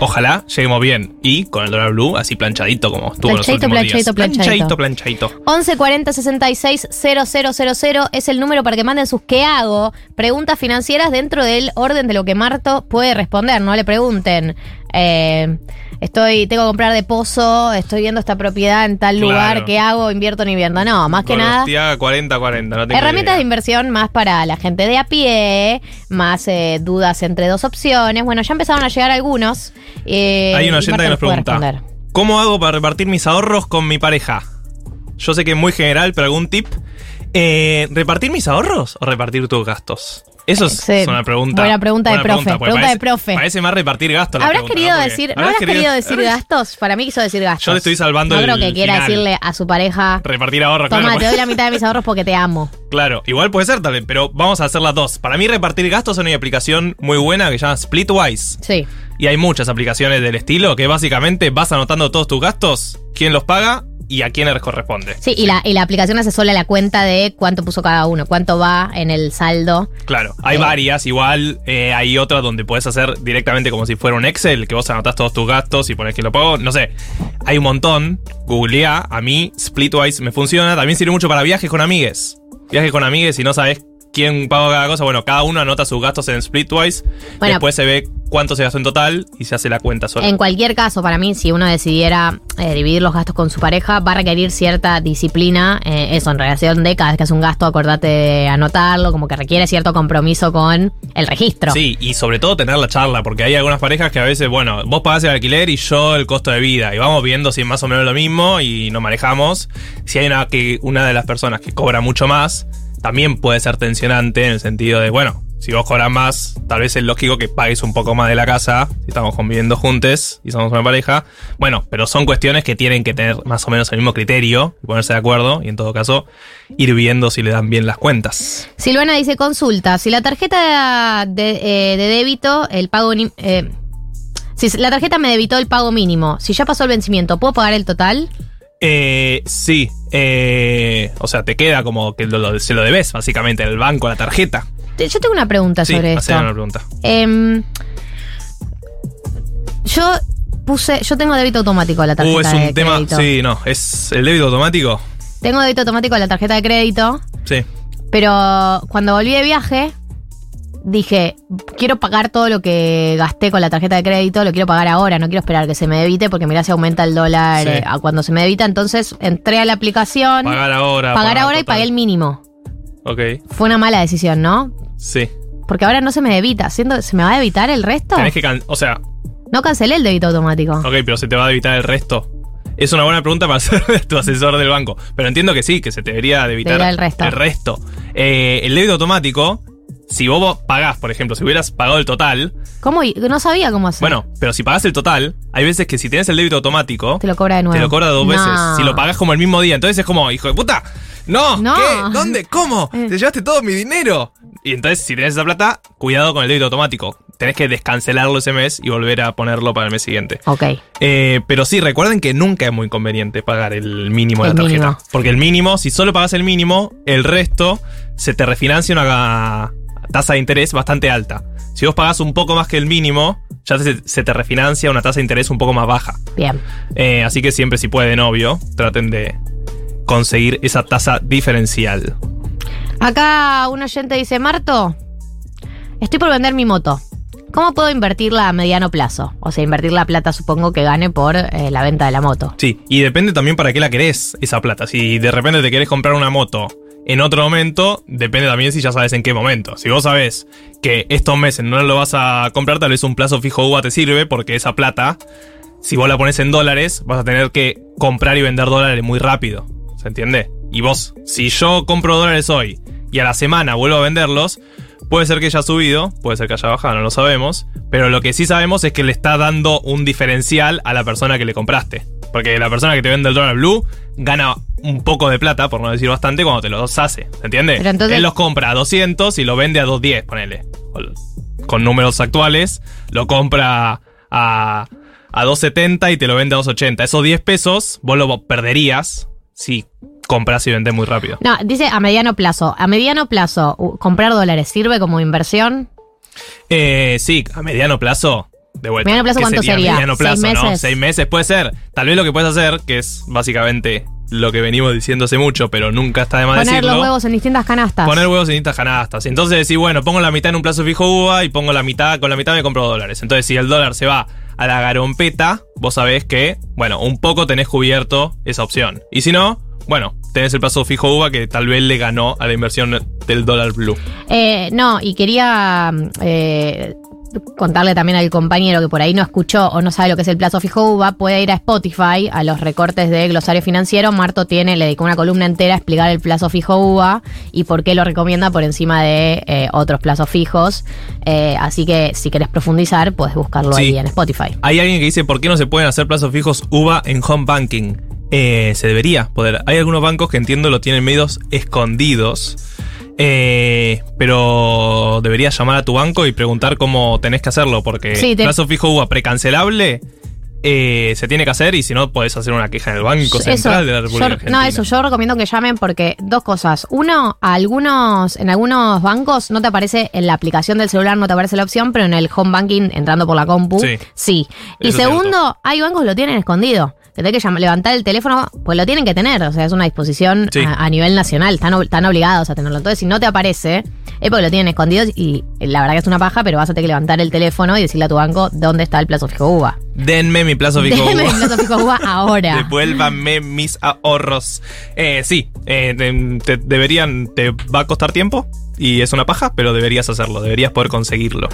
Ojalá lleguemos bien. Y con el dólar blue así planchadito como estuvo en los Planchadito, últimos días. planchadito, planchadito. planchadito, planchadito. 11 40 66 000 es el número para que manden sus ¿qué hago? Preguntas financieras dentro del orden de lo que Marto puede responder. No le pregunten. eh, estoy, tengo que comprar de pozo, estoy viendo esta propiedad en tal Claro. lugar, ¿qué hago? ¿Invierto o no invierto? No, más que nada. Golostiaga 40-40, no tengo Herramientas de inversión más para la gente de a pie, más eh, dudas entre dos opciones. Bueno, ya empezaron a llegar algunos. eh, Hay una oyente que nos pregunta: responder. ¿Cómo hago para repartir mis ahorros con mi pareja? Yo sé que es muy general, pero algún tip. Eh, ¿Repartir mis ahorros o repartir tus gastos? Eso es, Sí, una pregunta. buena pregunta de profe, pregunta parece, de profe. Parece más repartir gastos. ¿Habrás querido ¿no? Decir, ¿no ¿habrás querido decir gastos? Para mí quiso decir gastos. Yo le estoy salvando No el creo que quiera final. decirle a su pareja, Repartir ahorros, toma, claro. te doy la mitad de mis ahorros porque te amo. Claro, igual puede ser también, pero vamos a hacer las dos. Para mí, repartir gastos es una aplicación muy buena que se llama Splitwise. Sí. Y hay muchas aplicaciones del estilo que básicamente vas anotando todos tus gastos, quién los paga y a quién les corresponde. Sí, y la, y la aplicación hace sola la cuenta de cuánto puso cada uno, cuánto va en el saldo. Claro, hay Eh. varias, igual eh, hay otras donde puedes hacer directamente como si fuera un Excel, que vos anotás todos tus gastos y pones que lo pago. No sé, hay un montón. Googlea, a mí Splitwise me funciona. También sirve mucho para viajes con amigues. Viajes con amigues y no sabes quién paga cada cosa. Bueno, cada uno anota sus gastos en Splitwise. Bueno. Después se ve cuánto se gastó en total y se hace la cuenta sola. En cualquier caso, para mí, si uno decidiera eh, dividir los gastos con su pareja, va a requerir cierta disciplina. eh, eso, en relación de cada vez que haces un gasto, acordate de anotarlo, como que requiere cierto compromiso con el registro. Sí, y sobre todo tener la charla, porque hay algunas parejas que a veces, bueno, vos pagás el alquiler y yo el costo de vida, y vamos viendo si es más o menos lo mismo y nos manejamos. Si hay una, que, una de las personas que cobra mucho más, también puede ser tensionante en el sentido de, bueno, si vos cobras más, tal vez es lógico que pagues un poco más de la casa, si estamos conviviendo juntos y somos una pareja. Bueno, pero son cuestiones que tienen que tener más o menos el mismo criterio ponerse de acuerdo, y en todo caso, ir viendo si le dan bien las cuentas. Silvana dice, consulta, si la tarjeta de, eh, débito, el pago... eh, si la tarjeta me debitó el pago mínimo, si ya pasó el vencimiento, ¿puedo pagar el total? Eh, sí, eh, o sea, te queda como que lo- se lo debes básicamente al banco, a la tarjeta. Yo tengo una pregunta Sí, sobre esto. una pregunta. Em, yo puse, yo tengo débito automático a la tarjeta Uh, es de un tema, crédito. sí, no, es el débito automático. Tengo débito automático a la tarjeta de crédito, Sí. pero cuando volví de viaje dije, quiero pagar todo lo que gasté con la tarjeta de crédito, lo quiero pagar ahora, no quiero esperar que se me debite porque mirá si aumenta el dólar Sí. eh, a cuando se me debita, entonces entré a la aplicación, Pagar ahora. pagar ahora y pagué el mínimo. Ok, Fue una mala decisión, ¿no? sí. Porque ahora no se me debita, siendo, ¿se me va a debitar el resto? Tenés que, can- o sea, No cancelé el débito automático. ok, pero se te va a debitar el resto. Es una buena pregunta para ser tu asesor del banco. Pero entiendo que sí, que se te debería debitar Debitar el resto. El, resto. Eh, el débito automático, si vos pagás, por ejemplo, si hubieras pagado el total, ¿Cómo? No sabía cómo hacer. bueno, pero si pagás el total, hay veces que si tienes el débito automático, Te lo cobra de nuevo. Te lo cobra dos No. veces. Si lo pagás como el mismo día. Entonces es como, hijo de puta. No, No. ¿qué? ¿Dónde? ¿Cómo? Te llevaste todo mi dinero. Y entonces, si tenés esa plata, cuidado con el débito automático. Tenés que descancelarlo ese mes y volver a ponerlo para el mes siguiente. Ok. Eh, pero sí, recuerden que nunca es muy conveniente pagar el mínimo de El la tarjeta. mínimo. Porque el mínimo, si solo pagas el mínimo, el resto se te refinancia una, tasa de interés bastante alta. Si vos pagás un poco más que el mínimo, ya se, se te refinancia una tasa de interés un poco más baja. Bien. Eh, así que siempre si pueden, obvio, traten de conseguir esa tasa diferencial. Acá un oyente dice, Marto, estoy por vender mi moto. ¿Cómo puedo invertirla a mediano plazo? O sea, invertir la plata supongo que gane por eh, la venta de la moto. Sí, y depende también para qué la querés, esa plata. Si de repente te querés comprar una moto en otro momento, depende también si ya sabes en qué momento. Si vos sabés que estos meses no lo vas a comprar, tal vez un plazo fijo UVA te sirve porque esa plata, si vos la pones en dólares, vas a tener que comprar y vender dólares muy rápido. ¿Se entiende? Y vos, si yo compro dólares hoy y a la semana vuelvo a venderlos, puede ser que haya subido, puede ser que haya bajado, no lo sabemos. Pero lo que sí sabemos es que le está dando un diferencial a la persona que le compraste. Porque la persona que te vende el dólar blue gana un poco de plata, por no decir bastante, cuando te los hace. ¿Se entiende? Pero entonces- Él los compra a 200 y lo vende a 210, ponele. Con números actuales, lo compra a, a 270 y te lo vende a 280. Esos 10 pesos vos lo perderías si compras y vendes muy rápido. No, dice a mediano plazo. A mediano plazo, comprar dólares sirve como inversión. Eh, sí, a mediano plazo. De vuelta. ¿Mediano plazo ¿Qué cuánto sería? Mediano ¿Seis plazo, ¿no? meses? Seis meses puede ser. Tal vez lo que puedes hacer, que es básicamente lo que venimos diciendo hace mucho, pero nunca está de más Poner decirlo. los huevos en distintas canastas. Poner huevos en distintas canastas. Entonces decir, bueno, pongo la mitad en un plazo fijo UVA y pongo la mitad, con la mitad me compro dólares. Entonces, si el dólar se va a la garompeta, vos sabés que, bueno, un poco tenés cubierto esa opción. Y si no, bueno, tenés el plazo fijo UVA que tal vez le ganó a la inversión del dólar blue. Eh, no, y quería eh, contarle también al compañero que por ahí no escuchó o no sabe lo que es el plazo fijo UVA, puede ir a Spotify, a los recortes de glosario financiero. Marto tiene, le dedicó una columna entera a explicar el plazo fijo UVA y por qué lo recomienda por encima de eh, otros plazos fijos. Eh, así que si querés profundizar, puedes buscarlo Sí. ahí en Spotify. Hay alguien que dice, ¿por qué no se pueden hacer plazos fijos UVA en home banking? Eh, se debería poder. Hay algunos bancos que entiendo lo tienen medios escondidos. Eh, pero deberías llamar a tu banco y preguntar cómo tenés que hacerlo, porque Sí, te- plazo fijo UVA precancelable eh, se tiene que hacer y si no podés hacer una queja en el Banco Eso, Central de la yo- República no, Argentina. eso, yo recomiendo que llamen porque dos cosas. Uno, a algunos, en algunos bancos no te aparece en la aplicación del celular, no te aparece la opción, pero en el home banking, entrando por la compu, Sí. sí. Y segundo, hay bancos que lo tienen escondido. Tenés que levantar el teléfono, pues lo tienen que tener. O sea, es una disposición Sí. a, a nivel nacional. Están, ob- están obligados a tenerlo. Entonces, si no te aparece, es porque lo tienen escondido y la verdad que es una paja, pero vas a tener que levantar el teléfono y decirle a tu banco dónde está el plazo fijo UVA. Denme mi plazo fijo Déjeme UVA. el plazo fijo UVA ahora. Devuélvanme mis ahorros. Eh, sí, eh, te- te deberían. Te va a costar tiempo y es una paja, pero deberías hacerlo, deberías poder conseguirlo.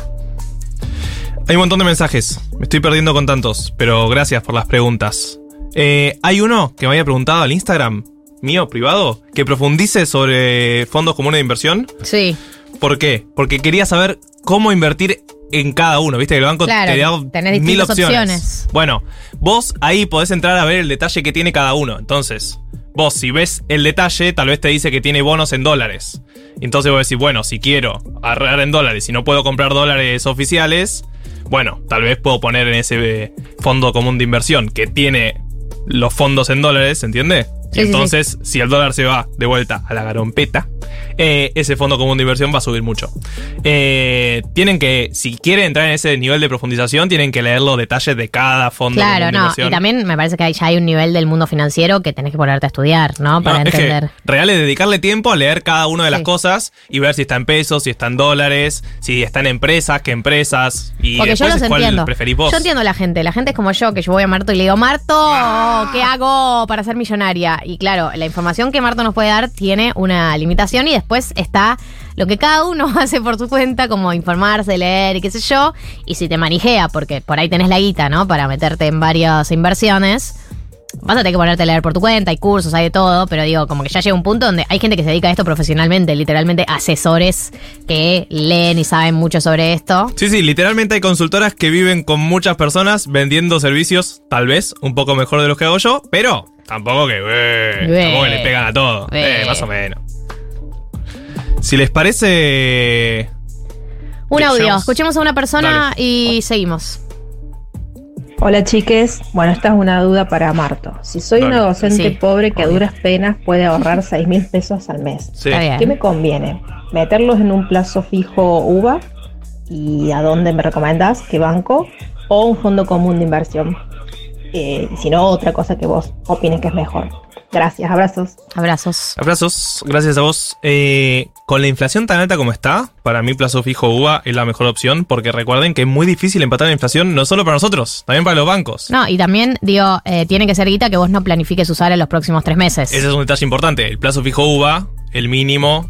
Hay un montón de mensajes, me estoy perdiendo con tantos, pero gracias por las preguntas. Eh, hay uno que me había preguntado al Instagram mío, privado, que profundice sobre fondos comunes de inversión. Sí. ¿Por qué? Porque quería saber cómo invertir en cada uno. Viste que el banco Claro, te da tenés mil opciones. Bueno, vos ahí podés entrar a ver el detalle que tiene cada uno. Entonces, vos si ves el detalle, tal vez te dice que tiene bonos en dólares. Entonces vos decís, bueno, si quiero ahorrar en dólares y no puedo comprar dólares oficiales, bueno, tal vez puedo poner en ese fondo común de inversión que tiene los fondos en dólares, ¿entiende? Sí, Y sí, entonces, si el dólar se va de vuelta a la garompeta, eh, ese fondo común de inversión va a subir mucho. Eh, tienen que, si quieren entrar en ese nivel de profundización, tienen que leer los detalles de cada fondo Claro, común de no. inversión. Y también me parece que ya hay un nivel del mundo financiero que tenés que ponerte a estudiar, ¿no? Para No, es que entender. real es dedicarle tiempo a leer cada una de las cosas y ver si está en pesos, si está en dólares, si está en empresas, qué empresas. Y Porque yo los cuál entiendo. preferís vos. Yo entiendo a la gente. La gente es como yo, que yo voy a Marto y le digo, Marto, ¿qué hago para ser millonaria? Y claro, la información que Marto nos puede dar tiene una limitación y después está lo que cada uno hace por su cuenta, como informarse, leer y qué sé yo. Y si te manijea, porque por ahí tenés la guita, ¿no? Para meterte en varias inversiones. Vas a tener que ponerte a leer por tu cuenta, hay cursos, hay de todo, pero digo, como que ya llega un punto donde hay gente que se dedica a esto profesionalmente, literalmente asesores que leen y saben mucho sobre esto. Sí, sí, literalmente hay consultoras que viven con muchas personas vendiendo servicios, tal vez un poco mejor de los que hago yo, pero tampoco que, eh, tampoco que le pegan a todo. Eh, más o menos. Si les parece. Un audio, escuchemos a una persona y seguimos. Hola chiques, bueno, esta es una duda para Marto. Si soy Dale. una docente Sí. pobre que a duras penas puede ahorrar 6 mil pesos al mes, Sí. ¿qué me conviene? ¿Meterlos en un plazo fijo UVA? ¿Y a dónde me recomendás? ¿Qué banco? ¿O un fondo común de inversión? Eh, y si no, otra cosa que vos opines que es mejor. Gracias, abrazos. Abrazos. Abrazos, gracias a vos. Eh, con la inflación tan alta como está, para mí plazo fijo UVA es la mejor opción porque recuerden que es muy difícil empatar la inflación no solo para nosotros, también para los bancos. No, y también, digo, eh, tiene que ser guita que vos no planifiques usar en los próximos tres meses. Ese es un detalle importante. El plazo fijo UVA, el mínimo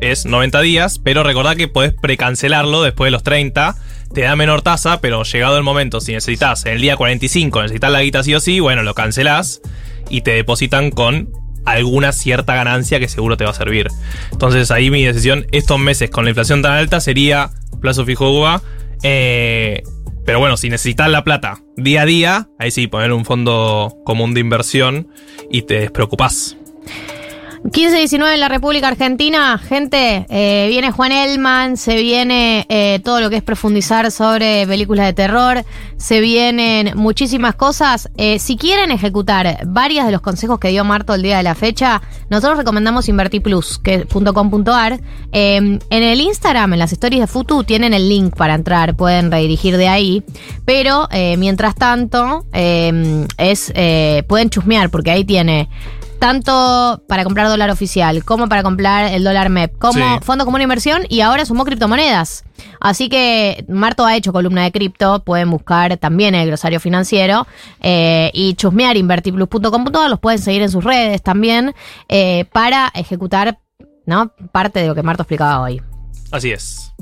es 90 días, pero recordá que podés precancelarlo después de los 30. Te da menor tasa, pero llegado el momento, si necesitas en el día 45, necesitas la guita sí o sí, bueno, lo cancelás y te depositan con alguna cierta ganancia que seguro te va a servir. Entonces ahí mi decisión, estos meses con la inflación tan alta sería plazo fijo UVA. eh, pero bueno, si necesitas la plata día a día, ahí sí, poner un fondo común de inversión y te despreocupás. 15-19 en la República Argentina, gente, eh, viene Juan Elman, se viene eh, todo lo que es profundizar sobre películas de terror, se vienen muchísimas cosas. Eh, si quieren ejecutar varios de los consejos que dio Marto el día de la fecha, nosotros recomendamos InvertiPlus, que es .com.ar. Eh, en el Instagram, en las stories de Futu, tienen el link para entrar, pueden redirigir de ahí. Pero mientras tanto, eh, es pueden chusmear, porque ahí tiene tanto para comprar dólar oficial como para comprar el dólar MEP, como Sí. fondo común de inversión y ahora sumó criptomonedas. Así que Marto ha hecho columna de cripto, pueden buscar también el glosario financiero eh, y chusmear invertiplus.com.ar, los pueden seguir en sus redes también eh, para ejecutar ¿no? parte de lo que Marto explicaba hoy. Así es.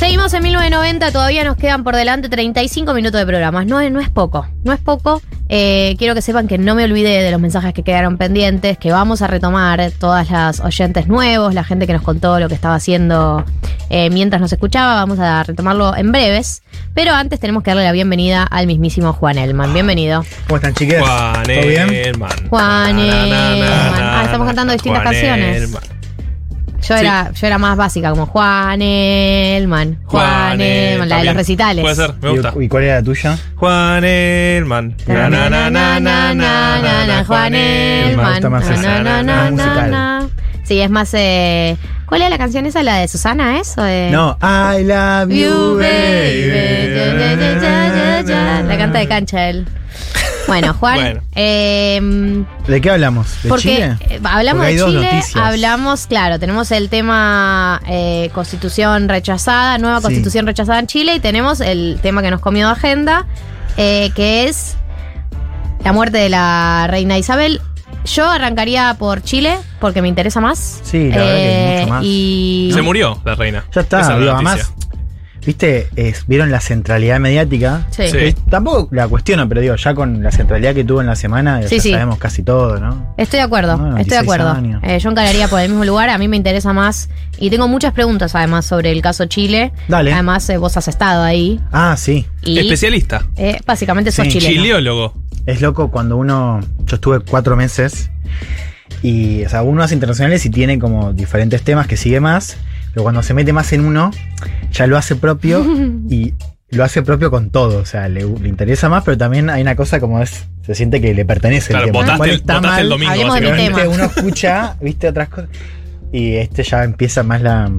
Seguimos en 1990, todavía nos quedan por delante 35 minutos de programas. No, es- no es poco, no es poco. Eh, quiero que sepan que no me olvidé de los mensajes que quedaron pendientes, que vamos a retomar todas las oyentes nuevos, la gente que nos contó lo que estaba haciendo eh, mientras nos escuchaba. Vamos a retomarlo en breves. Pero antes tenemos que darle la bienvenida al mismísimo Juan Elman. Bienvenido. ¿Cómo están, chiques? Juan ¿Todo bien? Elman. Juan Na, na, na, Elman. Ah, estamos cantando distintas Juan canciones. Elman. Yo, Sí. era, yo era más básica, como Juan Elman. Juan, Juan Elman, la de los recitales. Puede ser, me gusta. ¿Y, y cuál era la tuya? Juan Elman. Na, na, na, na, na, na, na, na, Juan Elman. Me gusta más Na, esa, na, na, na. Sí, es más. Eh, ¿Cuál es la canción esa? ¿La de Susana es? ¿O de... No, I love you, baby. La canta de cancha él. Bueno, Juan. Bueno. eh, ¿De qué hablamos? ¿De porque Chile? eh, hablamos Porque de Chile, hablamos, claro, tenemos el tema eh, constitución rechazada, nueva Sí. constitución rechazada en Chile y tenemos el tema que nos comió de agenda, eh, que es la muerte de la reina Isabel. Yo arrancaría por Chile porque me interesa más. Sí, la verdad que mucho más. Y Se murió la reina. Ya está, Esa es viste, es- vieron la centralidad mediática. Sí. Sí. Tampoco la cuestiono, pero digo, ya con la centralidad que tuvo en la semana, Sí, sabemos casi todo, ¿no? Estoy de acuerdo, No, estoy de 26 acuerdo. Eh, yo encararía por el mismo lugar, a mí me interesa más y tengo muchas preguntas además sobre el caso Chile. Dale. Además eh, vos has estado ahí Ah, sí. y Especialista. eh, básicamente sos Sí. chileno. Chileólogo. Es loco cuando uno. Yo estuve cuatro meses y, o sea, uno hace internacionales y tiene como diferentes temas que sigue más, pero cuando se mete más en uno, ya lo hace propio y lo hace propio con todo. O sea, le, le interesa más, pero también hay una cosa como es. Se siente que le pertenece Claro, el tema. votaste- está votaste el mal, domingo, Hablemos tema. viste, uno escucha, viste, otras cosas. Y este ya empieza más la,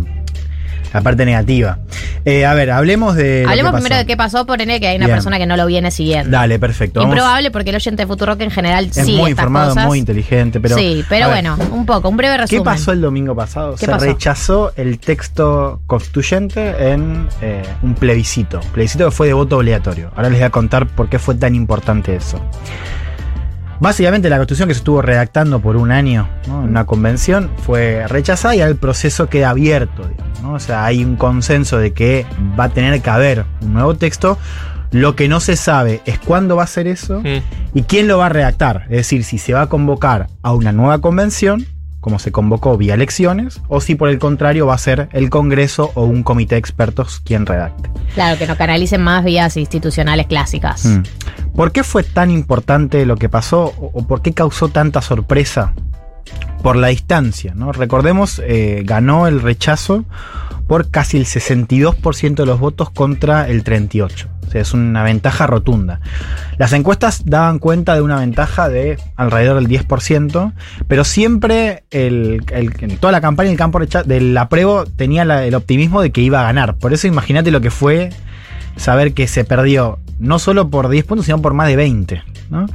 la parte negativa. Eh, a ver, hablemos de. Hablemos que primero de qué pasó, por N, que hay una Bien. persona que no lo viene siguiendo. Dale, perfecto. Vamos- Improbable porque el oyente de Futurock en general es sigue muy estas informado, cosas. muy inteligente, pero. sí, pero ver, bueno, un poco, un breve resumen. ¿Qué pasó el domingo pasado? ¿Qué Se pasó? rechazó el texto constituyente en eh, un plebiscito. Plebiscito que fue de voto obligatorio. Ahora les voy a contar por qué fue tan importante eso. Básicamente la constitución que se estuvo redactando por un año ¿no? en una convención fue rechazada y el proceso queda abierto. digamos, ¿no? O sea, hay un consenso de que va a tener que haber un nuevo texto. Lo que no se sabe es cuándo va a ser eso y quién lo va a redactar. Es decir, si se va a convocar a una nueva convención, como se convocó vía elecciones, o si por el contrario va a ser el Congreso o un comité de expertos quien redacte. Claro, que nos canalicen más vías institucionales clásicas. Mm. ¿Por qué fue tan importante lo que pasó o o por qué causó tanta sorpresa por la distancia, ¿no? Recordemos, eh, ganó el rechazo por casi el 62% de los votos contra el 38%. Es una ventaja rotunda. Las encuestas daban cuenta de una ventaja de alrededor del 10%, pero siempre el, el- toda la campaña el campo del apruebo tenía el optimismo de que iba a ganar. Por eso imagínate lo que fue saber que se perdió no solo por 10 puntos, sino por más de 20. ¿no?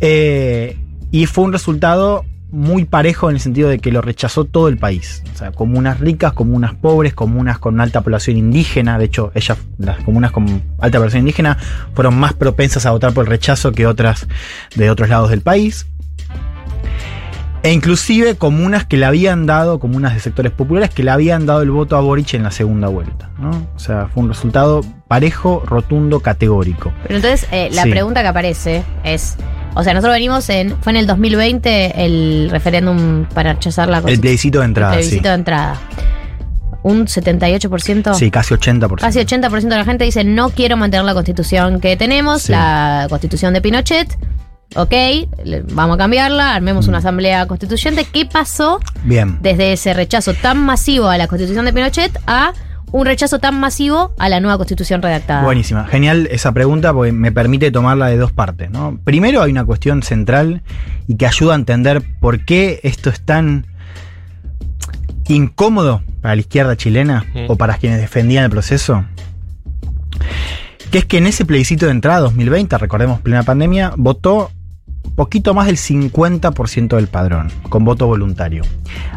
Eh, y fue un resultado muy parejo en el sentido de que lo rechazó todo el país. O sea, comunas ricas, comunas pobres, comunas con alta población indígena. De hecho, ellas, las comunas con alta población indígena, fueron más propensas a votar por el rechazo que otras de otros lados del país. E inclusive comunas que le habían dado, comunas de sectores populares, que le habían dado el voto a Boric en la segunda vuelta. ¿no? O sea, fue un resultado parejo, rotundo, categórico. Pero entonces, eh, la Sí. pregunta que aparece es. O sea, nosotros venimos en. Fue en el 2020 el referéndum para rechazar la El plebiscito de entrada, El plebiscito sí. de entrada. Un 78%. Sí, casi 80%. Casi 80% de la gente dice no quiero mantener la constitución que tenemos, Sí. la constitución de Pinochet. Ok, vamos a cambiarla, armemos una asamblea constituyente. ¿Qué pasó Bien. desde ese rechazo tan masivo a la constitución de Pinochet a un rechazo tan masivo a la nueva constitución redactada? Buenísima. Genial esa pregunta porque me permite tomarla de dos partes. ¿no? Primero hay una cuestión central y que ayuda a entender por qué esto es tan incómodo para la izquierda chilena o para quienes defendían el proceso. Que es que en ese plebiscito de entrada 2020, recordemos plena pandemia, votó poquito más del 50% del padrón, con voto voluntario.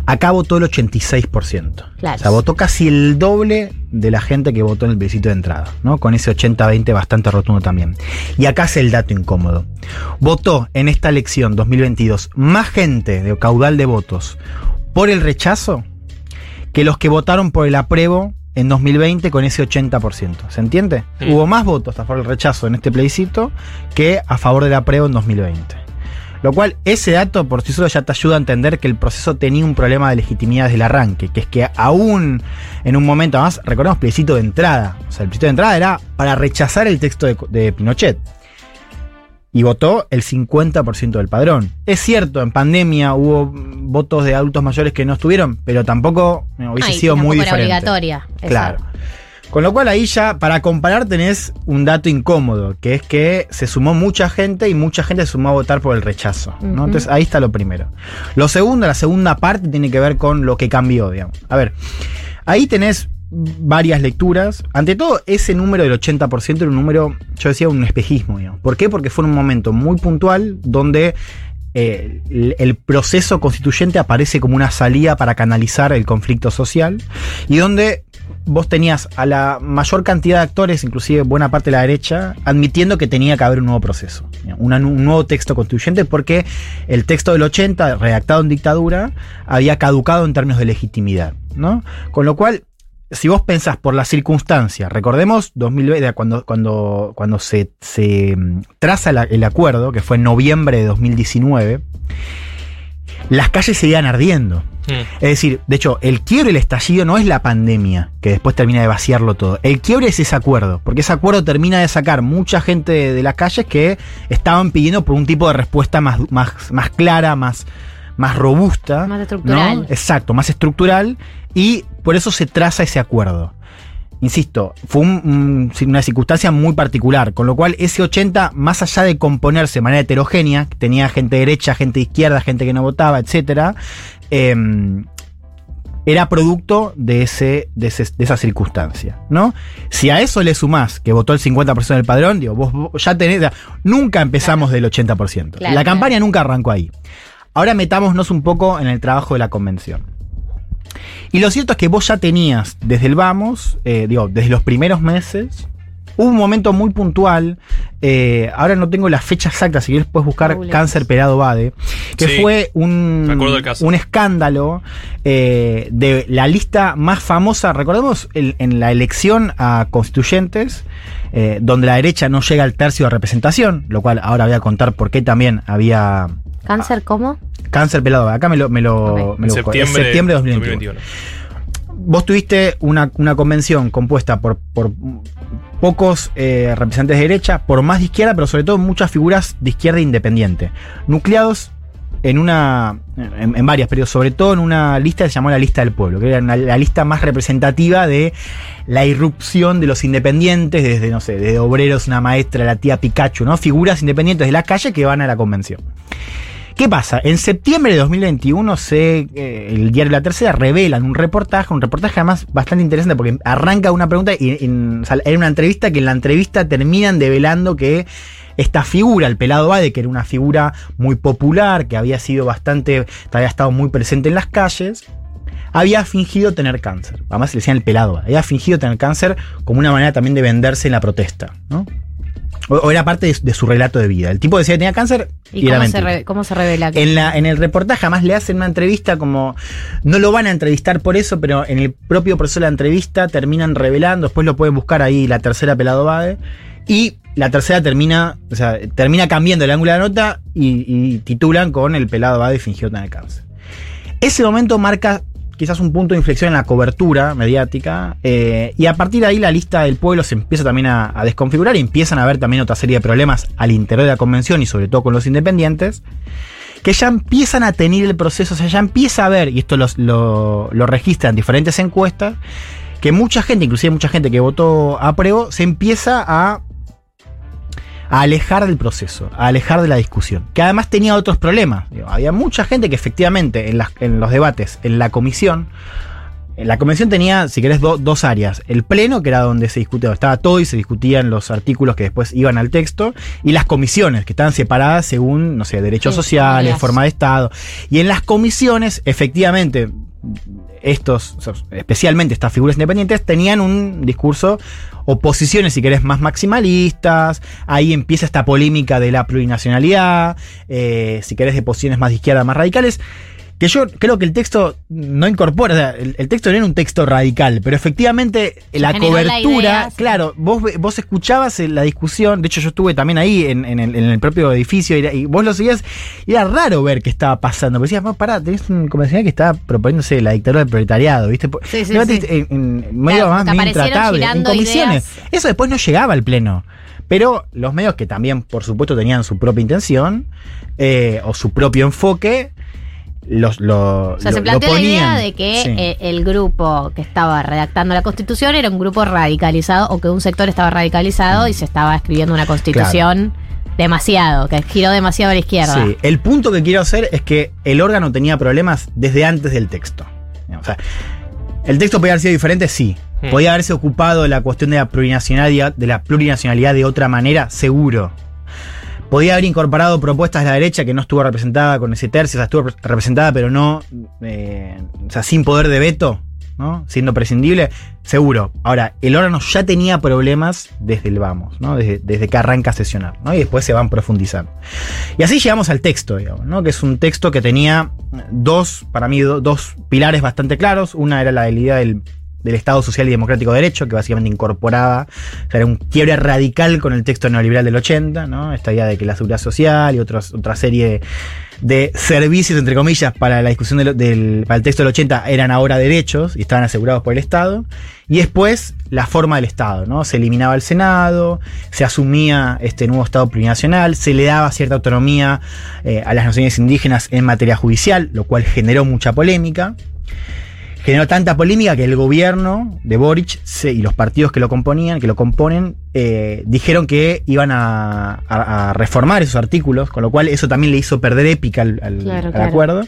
Acá votó el 86%. Claro. O sea, votó casi el doble de la gente que votó en el plebiscito de entrada, ¿no? Con ese 80-20 bastante rotundo también. Y acá es el dato incómodo. Votó en esta elección 2022 más gente de caudal de votos por el rechazo que los que votaron por el apruebo en 2020 con ese 80%. ¿Se entiende? Mm. Hubo más votos a favor del rechazo en este plebiscito que a favor del apruebo en 2020. Lo cual, ese dato por sí solo ya te ayuda a entender que el proceso tenía un problema de legitimidad desde el arranque, que es que aún en un momento más, recordemos plebiscito de entrada, o sea, el plebiscito de entrada era para rechazar el texto de, de Pinochet. Y votó el 50% del padrón. Es cierto, en pandemia hubo votos de adultos mayores que no estuvieron, pero tampoco eh, hubiese Ay, sido muy tampoco era diferente. obligatoria. Claro. Con lo cual ahí ya, para comparar, tenés un dato incómodo, que es que se sumó mucha gente y mucha gente se sumó a votar por el rechazo. ¿no? Entonces ahí está lo primero. Lo segundo, la segunda parte tiene que ver con lo que cambió, digamos. A ver, ahí tenés varias lecturas. Ante todo, ese número del 80% era un número, yo decía, un espejismo. ¿Por qué? Porque fue un momento muy puntual donde eh, el, proceso constituyente aparece como una salida para canalizar el conflicto social y donde vos tenías a la mayor cantidad de actores, inclusive buena parte de la derecha, admitiendo que tenía que haber un nuevo proceso, un nuevo texto constituyente, porque el texto del 80, redactado en dictadura, había caducado en términos de legitimidad. ¿no? Con lo cual, si vos pensás por las circunstancias, recordemos 2020, cuando, cuando, cuando se, se mm, traza la- el acuerdo, que fue en noviembre de 2019, las calles seguían ardiendo. Es decir, de hecho, el quiebre, el estallido no es la pandemia, que después termina de vaciarlo todo. El quiebre es ese acuerdo, porque ese acuerdo termina de sacar mucha gente de, de las calles que estaban pidiendo por un tipo de respuesta más, más, más clara, más, más robusta. Más estructural. ¿no? Exacto, más estructural, y por eso se traza ese acuerdo. Insisto, fue un- un- una circunstancia muy particular, con lo cual ese 80, más allá de componerse de manera heterogénea, que tenía gente derecha, gente izquierda, gente que no votaba, etcétera, em, era producto de, ese, de, ese- de esa circunstancia, ¿no? Si a eso le sumás que votó el 50% del padrón, digo, vos, vos ya tenés, nunca empezamos del 80%. Claro, la claro. campaña nunca arrancó ahí. Ahora metámonos un poco en el trabajo de la convención. Y lo cierto es que vos ya tenías desde el vamos, eh, digo, desde los primeros meses, hubo un momento muy puntual, eh, ahora no tengo la fecha exacta, si quieres puedes buscar cáncer pelado Bade, que Sí, fue un, un escándalo eh, de la lista más famosa, recordemos el- en la elección a constituyentes, eh, donde la derecha no llega al tercio de representación, lo cual ahora voy a contar por qué también había ¿Cáncer cómo? cáncer pelado. Acá me lo, me lo, Ok. me lo busco. Es Septiembre, septiembre de 2021. Vos tuviste una, una convención compuesta por, por pocos eh, representantes de derecha, por más de izquierda, pero sobre todo muchas figuras de izquierda independiente, nucleados en una. En, en varias, pero sobre todo en una lista que se llamó la lista del pueblo, que era una- la lista más representativa de la irrupción de los independientes, desde, no sé, desde obreros, una maestra, la tía Pikachu, ¿no? Figuras independientes de la calle que van a la convención. ¿Qué pasa? En septiembre de 2021 se, eh, el diario La Tercera revela en un reportaje, un reportaje además bastante interesante porque arranca una pregunta y en- una entrevista que en la entrevista terminan develando que esta figura, el pelado Bade, que era una figura muy popular, que había sido bastante, había estado muy presente en las calles, había fingido tener cáncer. Además le decían el pelado había fingido tener cáncer como una manera también de venderse en la protesta, ¿no? O, o era parte de, de su relato de vida. El tipo decía que tenía cáncer y, ¿Y era cómo se, mentira. re- cómo se revela? que- En, la, en el reportaje además le hacen una entrevista como... No lo van a entrevistar por eso, pero en el propio proceso de la entrevista terminan revelando, después lo pueden buscar ahí, la tercera pelado Bade, y la tercera termina, o sea, termina cambiando el ángulo de la nota y, y titulan con el pelado Bade fingió tener cáncer. Ese momento marca quizás un punto de inflexión en la cobertura mediática eh, y a partir de ahí la lista del pueblo se empieza también a, desconfigurar y empiezan a haber también otra serie de problemas al interior de la convención y sobre todo con los independientes que ya empiezan a tener el proceso, o sea, ya empieza a ver, y esto los- lo, registran diferentes encuestas, que mucha gente, inclusive mucha gente que votó a prueba, se empieza a a alejar del proceso, a alejar de la discusión, que además tenía otros problemas. Digo, había mucha gente que efectivamente en, las- en los debates, en la comisión, en la convención tenía, si querés, do- dos áreas. El pleno, que era donde se discutía, estaba todo y se discutían los artículos que después iban al texto, y las comisiones, que estaban separadas según, no sé, derechos Sí, sociales, forma de Estado. Y en las comisiones, efectivamente, estos, especialmente estas figuras independientes, tenían un discurso o posiciones, si querés, más maximalistas. Ahí empieza esta polémica de la plurinacionalidad, eh, si querés, de posiciones más de izquierda, más radicales. Que yo creo que el texto no incorpora, o sea, el, el texto no era un texto radical, pero efectivamente la generó cobertura, sí. claro, vos, vos escuchabas eh, la discusión, de hecho yo estuve también ahí en, en el, en el propio edificio y, vos lo seguías, y era raro ver qué estaba pasando, porque decías, no, pará, tenés un convencional que estaba proponiéndose la dictadura del proletariado, ¿viste? Sí, sí, Debate sí. En, en medio Claro, más intratable, en comisiones. ideas. Eso después no llegaba al pleno. Pero los medios que también, por supuesto, tenían su propia intención eh, o su propio enfoque, los, lo, O sea, lo- se lo planteó la idea ponían. de que Sí. eh, el grupo que estaba redactando la constitución era un grupo radicalizado o que un sector estaba radicalizado y se estaba escribiendo una constitución demasiado, que giró demasiado a la izquierda. Sí, el punto que quiero hacer es que el órgano tenía problemas desde antes del texto. O sea, el texto podía haber sido diferente, sí. Hmm. Podía haberse ocupado de la cuestión de la plurinacionalidad, de la plurinacionalidad de otra manera, seguro. Podía haber incorporado propuestas de la derecha que no estuvo representada con ese tercio, o sea, estuvo re- representada, pero no, eh, o sea, sin poder de veto, ¿no? Siendo prescindible, seguro. Ahora, el órgano ya tenía problemas desde el vamos, ¿no? Desde, desde que arranca a sesionar, ¿no? Y después se van profundizando. Y así llegamos al texto, digamos, ¿no? Que es un texto que tenía dos, para mí, do- dos pilares bastante claros. Una era la idea del, del Estado Social y Democrático de Derecho, que básicamente incorporaba, era un quiebre radical con el texto neoliberal del 80, ¿no? Esta idea de que la seguridad social y otros, otra serie de servicios, entre comillas, para la discusión del, del- para el texto del 80 eran ahora derechos y estaban asegurados por el Estado. Y después la forma del Estado, ¿no? Se eliminaba el Senado, se asumía este nuevo Estado plurinacional, se le daba cierta autonomía eh, a las naciones indígenas en materia judicial, lo cual generó mucha polémica. Generó tanta polémica que el gobierno de Boric se- y los partidos que lo componían, que lo componen, eh, dijeron que iban a, a- a reformar esos artículos, con lo cual eso también le hizo perder épica al, al- Claro, al claro. acuerdo.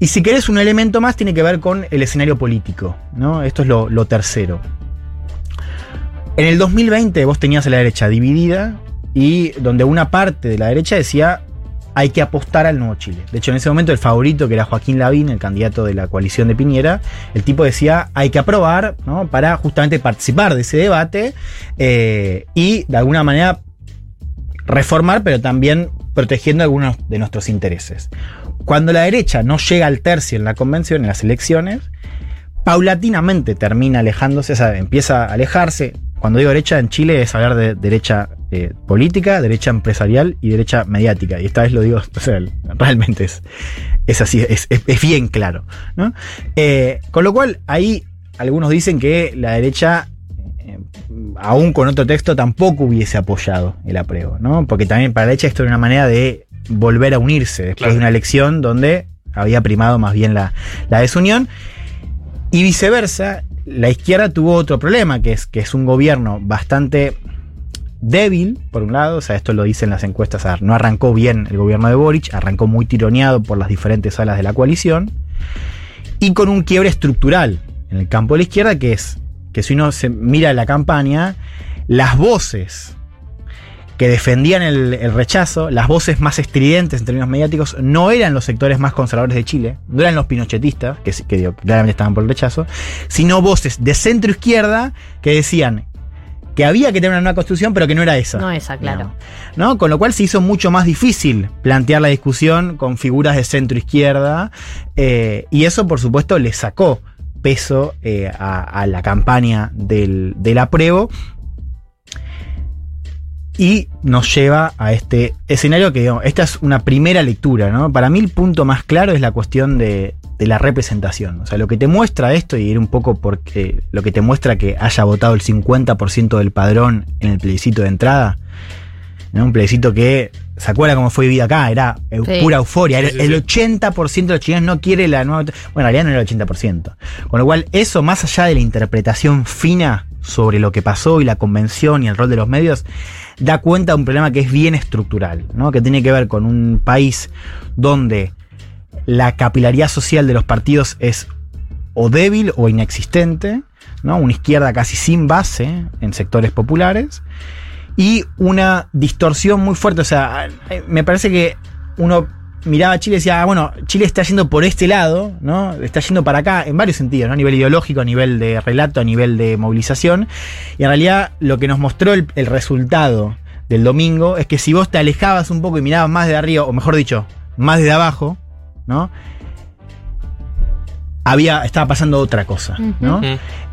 Y si querés un elemento más, tiene que ver con el escenario político, ¿no? Esto es lo, lo tercero. En el 2020 vos tenías a la derecha dividida y donde una parte de la derecha decía hay que apostar al nuevo Chile. De hecho, en ese momento el favorito, que era Joaquín Lavín, el candidato de la coalición de Piñera, el tipo decía hay que aprobar ¿no? para justamente participar de ese debate eh, y de alguna manera reformar, pero también protegiendo algunos de nuestros intereses. Cuando la derecha no llega al tercio en la convención, en las elecciones, paulatinamente termina alejándose, o sea, empieza a alejarse. Cuando digo derecha en Chile es hablar de derecha eh, política, derecha empresarial y derecha mediática. Y esta vez lo digo, o sea, realmente es, es así, es, es- es bien claro. ¿no? Eh, con lo cual, ahí algunos dicen que la derecha, eh, aún con otro texto, tampoco hubiese apoyado el apruebo, ¿no? Porque también para la derecha esto era una manera de volver a unirse después Claro. de una elección donde había primado más bien la, la desunión. Y viceversa, la izquierda tuvo otro problema, que es que es un gobierno bastante débil, por un lado, o sea, esto lo dicen las encuestas, no arrancó bien el gobierno de Boric, arrancó muy tironeado por las diferentes alas de la coalición, y con un quiebre estructural en el campo de la izquierda, que es que si uno se mira la campaña, las voces que defendían el, rechazo, las voces más estridentes en términos mediáticos, no eran los sectores más conservadores de Chile, no eran los pinochetistas, que, claramente estaban por el rechazo, sino voces de centro izquierda que decían que había que tener una nueva constitución, pero que no era esa. No esa, claro. ¿no? Con lo cual se hizo mucho más difícil plantear la discusión con figuras de centro izquierda, eh, y eso, por supuesto, le sacó peso eh, a, a la campaña del, del apruebo. Y nos lleva a este escenario que, digamos, esta es una primera lectura, ¿no? Para mí el punto más claro es la cuestión de, de la representación. O sea, lo que te muestra esto, y era un poco porque lo que te muestra que haya votado el 50% del padrón en el plebiscito de entrada, ¿no? Un plebiscito que, ¿se acuerda cómo fue vivido acá? Era eu- Sí. pura euforia. Sí, Era- sí, el sí. 80% de los chilenos no quiere la nueva... Bueno, en realidad no era el 80%. Con lo cual, eso, más allá de la interpretación fina sobre lo que pasó y la convención y el rol de los medios, da cuenta de un problema que es bien estructural, ¿no? que tiene que ver con un país donde la capilaridad social de los partidos es o débil o inexistente, ¿no? una izquierda casi sin base en sectores populares, y una distorsión muy fuerte. O sea, eh, me parece que uno miraba a Chile y decía, ah, bueno, Chile está yendo por este lado, ¿no? Está yendo para acá en varios sentidos, ¿no? A nivel ideológico, a nivel de relato, a nivel de movilización. Y en realidad lo que nos mostró el, el resultado del domingo es que si vos te alejabas un poco y mirabas más de arriba, o mejor dicho, más de abajo, ¿no? Había, estaba pasando otra cosa, ¿no?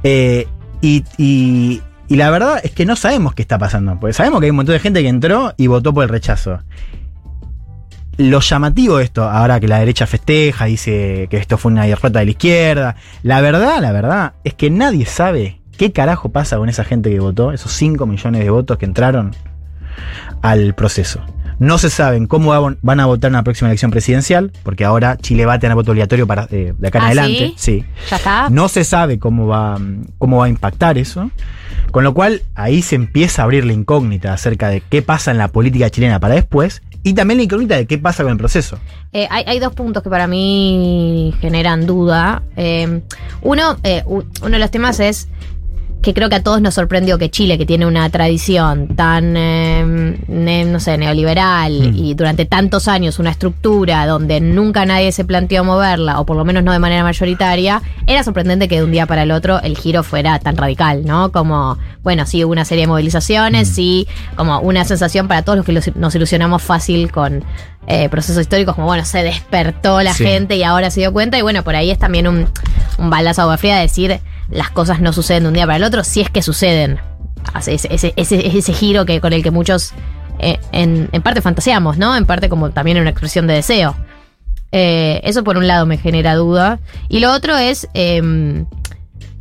Eh, y, y- y la verdad es que no sabemos qué está pasando. Porque sabemos que hay un montón de gente que entró y votó por el rechazo. Lo llamativo de esto, ahora que la derecha festeja, dice que esto fue una derrota de la izquierda. La verdad, la verdad, es que nadie sabe qué carajo pasa con esa gente que votó, esos 5 millones de votos que entraron al proceso. No se saben cómo va- van a votar en la próxima elección presidencial, porque ahora Chile va a tener voto obligatorio para, eh, de acá en ¿Ah, adelante. sí? sí. Ya está. No se sabe cómo va, cómo va a impactar eso. Con lo cual, ahí se empieza a abrir la incógnita acerca de qué pasa en la política chilena para después. Y también la incógnita de qué pasa con el proceso. Eh, hay, hay dos puntos que para mí generan duda. Eh, uno, eh, uno de los temas es que creo que a todos nos sorprendió que Chile, que tiene una tradición tan, eh, ne- no sé, neoliberal Mm. y durante tantos años una estructura donde nunca nadie se planteó moverla, o por lo menos no de manera mayoritaria, era sorprendente que de un día para el otro el giro fuera tan radical, ¿no? Como, bueno, sí hubo una serie de movilizaciones, sí, como una sensación para todos los que nos ilusionamos fácil con eh, procesos históricos, como, bueno, se despertó la Sí. gente y ahora se dio cuenta, y bueno, por ahí es también un, un balazo de agua fría decir las cosas no suceden de un día para el otro, si es que suceden. Ese, ese, ese, ese giro que, con el que muchos eh, en, en parte fantaseamos, ¿no? En parte como también una expresión de deseo. Eh, eso por un lado me genera duda. Y lo otro es em,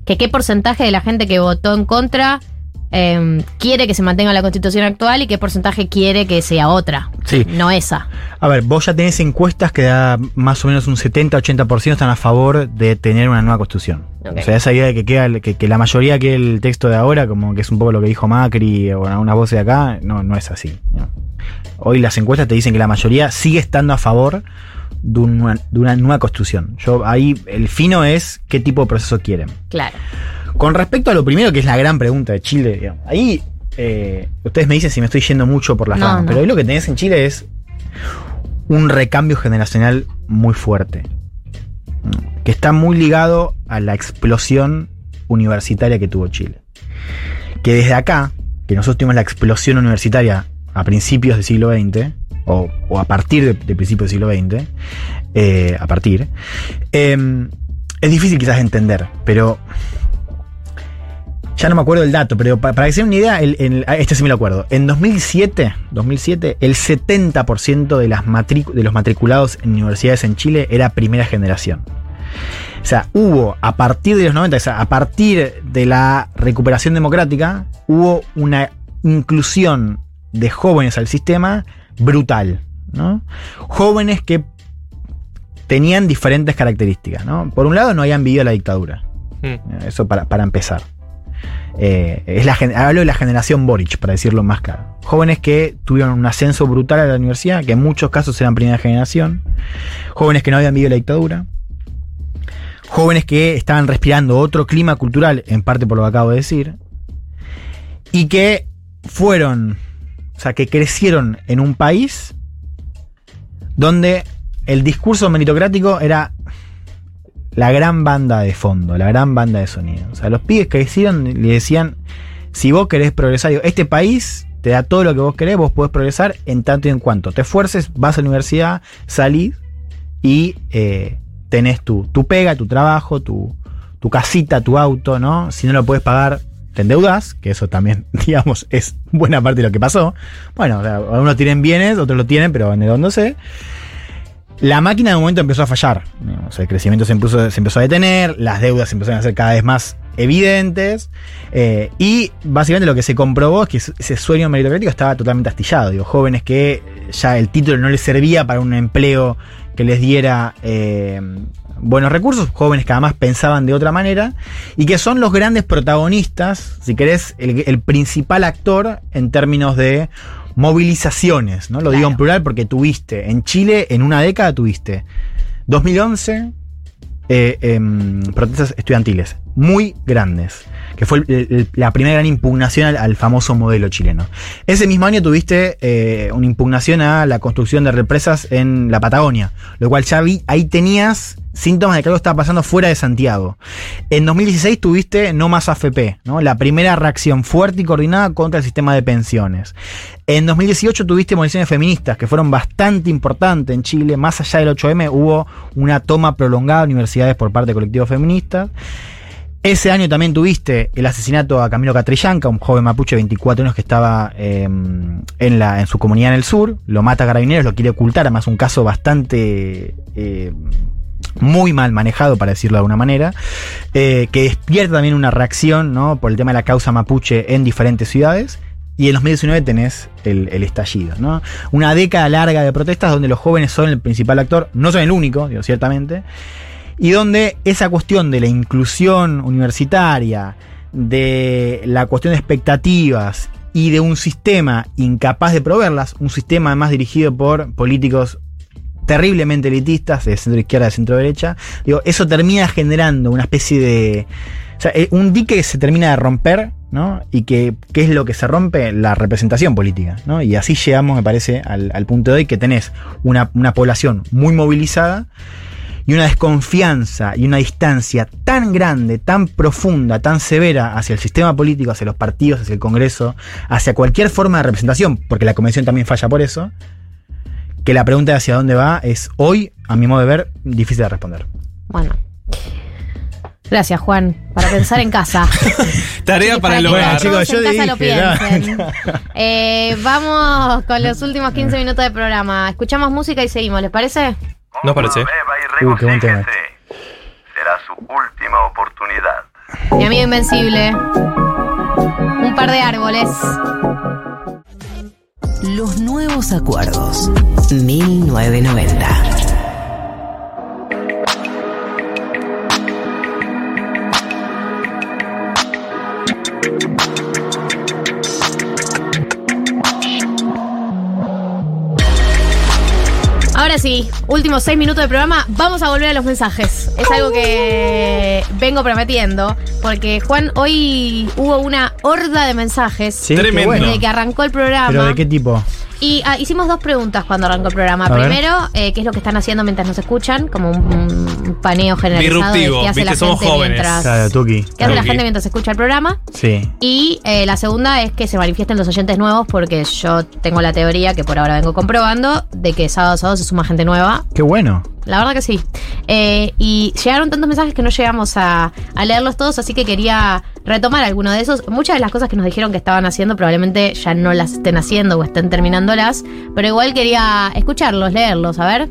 que qué porcentaje de la gente que votó en contra em, quiere que se mantenga la constitución actual y qué porcentaje quiere que sea otra. Sí. No esa. A ver, vos ya tenés encuestas que da más o menos un 70-80% están a favor de tener una nueva constitución. O sea, esa idea de que, queda, que, que la mayoría que el texto de ahora, como que es un poco lo que dijo Macri o algunas voces de acá, no, no es así. ¿no? Hoy las encuestas te dicen que la mayoría sigue estando a favor de una, de una nueva constitución. Yo ahí el fino es qué tipo de proceso quieren. Claro. Con respecto a lo primero, que es la gran pregunta de Chile, digamos, ahí eh, ustedes me dicen si me estoy yendo mucho por las No, ramas, no. pero ahí lo que tenés en Chile es un recambio generacional muy fuerte, que está muy ligado a la explosión universitaria que tuvo Chile. Que desde acá, que nosotros tuvimos la explosión universitaria a principios del siglo XX, o, o a partir de, de principios del siglo XX, eh, a partir, eh, es difícil quizás de entender, pero ya no me acuerdo el dato, pero pa- para que se den una idea, el- el- ah, este sí me lo acuerdo. En 2007, 2007 el 70% de, las de los matriculados en universidades en Chile era primera generación. O sea, hubo a partir de los 90, o sea, a partir de la recuperación democrática, hubo una inclusión de jóvenes al sistema brutal. ¿no? Jóvenes que tenían diferentes características, ¿no? Por un lado, no habían vivido la dictadura. Mm. Eso para, para empezar. Eh, es la, hablo de la generación Boric, para decirlo más claro. Jóvenes que tuvieron un ascenso brutal a la universidad, que en muchos casos eran primera generación. Jóvenes que no habían vivido la dictadura. Jóvenes que estaban respirando otro clima cultural, en parte por lo que acabo de decir. Y que fueron, o sea, que crecieron en un país donde el discurso meritocrático era la gran banda de fondo, la gran banda de sonido. O sea, los pibes que hicieron le decían, si vos querés progresar, digo, este país te da todo lo que vos querés, vos podés progresar en tanto y en cuanto. Te esfuerces, vas a la universidad, salís y eh, tenés tu, tu pega, tu trabajo, tu, tu casita, tu auto, ¿no? Si no lo puedes pagar, te endeudas, que eso también, digamos, es buena parte de lo que pasó. Bueno, algunos tienen bienes, otros lo tienen, pero endeudándose. La máquina de momento empezó a fallar. digamos, el crecimiento se empezó, a detener, las deudas se empezaron a ser cada vez más evidentes. eh, y básicamente lo que se comprobó es que ese sueño meritocrático estaba totalmente astillado. Digo, jóvenes que ya el título no les servía para un empleo que les diera eh, buenos recursos, jóvenes que además pensaban de otra manera, y que son los grandes protagonistas, si querés, el principal actor en términos de movilizaciones, ¿no? Lo digo en plural porque tuviste, en Chile, en una década tuviste 2011 eh, em, protestas estudiantiles muy grandes, que fue el- el- la primera gran impugnación al, al famoso modelo chileno. Ese mismo año tuviste eh, una impugnación a la construcción de represas en la Patagonia, lo cual ya vi, ahí tenías síntomas de que algo estaba pasando fuera de Santiago. En 2016 tuviste No Más AFP, ¿no? la primera reacción fuerte y coordinada contra el sistema de pensiones. En 2018 tuviste movilizaciones feministas que fueron bastante importantes en Chile. Más allá del 8M hubo una toma prolongada de universidades por parte de colectivos feministas. Ese año también tuviste el asesinato a Camilo Catrillanca, un joven mapuche de 24 años que estaba en, la, en su comunidad en el sur. Lo mata a Carabineros, lo quiere ocultar, además un caso bastante... eh, muy mal manejado, para decirlo de alguna manera, eh, que despierta también una reacción ¿no? por el tema de la causa mapuche en diferentes ciudades. Y en 2019 tenés el, el estallido, ¿no? Una década larga de protestas donde los jóvenes son el principal actor, no son el único, digo, ciertamente, y donde esa cuestión de la inclusión universitaria, de la cuestión de expectativas y de un sistema incapaz de proveerlas, un sistema además dirigido por políticos terriblemente elitistas, de centro izquierda, de centro derecha, digo, eso termina generando una especie de. O sea, eh, un dique que se termina de romper, ¿no? Y que, ¿qué es lo que se rompe? La representación política, ¿no? Y así llegamos, me parece, al, al punto de hoy que tenés una, una población muy movilizada y una desconfianza y una distancia tan grande, tan profunda, tan severa hacia el sistema político, hacia los partidos, hacia el Congreso, hacia cualquier forma de representación, porque la convención también falla por eso, que la pregunta de hacia dónde va es hoy, a mi modo de ver, difícil de responder. Bueno. Gracias, Juan. Para pensar en casa. Tarea para el que hogar. lo piensen. no. Eh, vamos con los últimos 15 minutos de programa. Escuchamos música y seguimos, ¿les parece? ¿Nos parece? Uh, qué buen tema. Será su última oportunidad. Mi amigo invencible. Un par de árboles. Los nuevos acuerdos. 1990. Ahora sí, últimos seis minutos de programa. Vamos a volver a los mensajes. Es algo que vengo prometiendo. Porque, Juan, hoy hubo una horda de mensajes. Sí, Tremendo. Desde que arrancó el programa. ¿Pero de qué tipo? Y ah, hicimos dos preguntas cuando arrancó el programa. A. Primero, eh, ¿qué es lo que están haciendo mientras nos escuchan? Como un, un paneo generalizado de Disruptivo, qué hace viste, la somos gente jóvenes. mientras. Claro, Tuki. ¿Qué hace la Tuki. gente mientras escucha el programa? Sí. Y eh, la segunda es que se manifiesten los oyentes nuevos, porque yo tengo la teoría que por ahora vengo comprobando de que sábado a sábado se suma gente nueva. Qué bueno. La verdad que sí. Eh, y llegaron tantos mensajes que no llegamos a, a leerlos todos, así que quería retomar alguno de esos. Muchas de las cosas que nos dijeron que estaban haciendo probablemente ya no las estén haciendo o estén terminándolas, pero igual quería escucharlos, leerlos, a ver.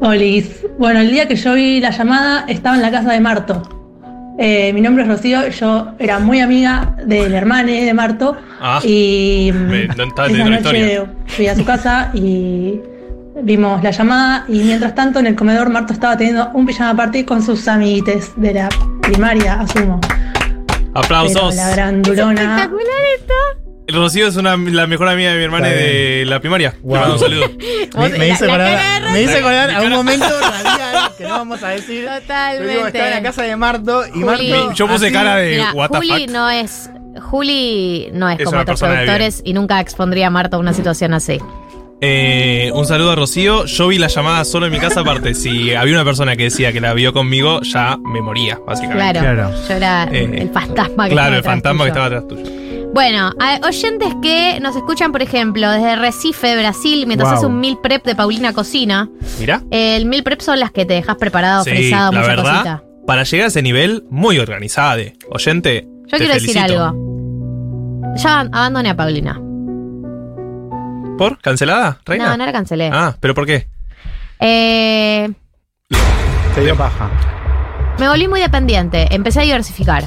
Olis. Bueno, el día que yo vi la llamada estaba en la casa de Marto. Eh, mi nombre es Rocío, yo era muy amiga del hermano de Marto Ah. y Me- no esa noche historia. fui a su casa y vimos la llamada y mientras tanto en el comedor Marto estaba teniendo un pijama party con sus amiguites de la primaria, asumo. Aplausos. Pero la grandulona. Espectacular esto. Rocío es una, la mejor amiga de mi hermana de la primaria. Le Wow. mando un saludo. Me, me la acordar, me Rocío. acordar a un momento radial que no vamos a decir. Pero Totalmente. digo, estaba en la casa de Marto y Juli. Marto. Yo puse así- cara de Mira, what the Juli fuck. no es. Juli no es, Es como otros productores y nunca expondría a Marta a una situación así. Eh, un saludo a Rocío. Yo vi la llamada solo en mi casa. Aparte, si había una persona que decía que la vio conmigo, ya me moría, básicamente. Claro. Yo era Eh, el fantasma que Claro, el estaba fantasma que estaba tuyo. atrás tuyo. Bueno, oyentes que nos escuchan, por ejemplo, desde Recife, Brasil, mientras Wow. hace un meal prep de Paulina Cocina. Mira. El meal prep son las que te dejas preparado, Sí, frisado, la mucha verdad, cosita. para llegar a ese nivel, muy organizada. Oyente, Yo te quiero decir algo. Ya abandoné a Paulina. ¿Por? ¿Cancelada? ¿Reina? No, no la cancelé. Ah, ¿pero por qué? Eh, Te dio paja. me volví muy dependiente. Empecé a diversificar.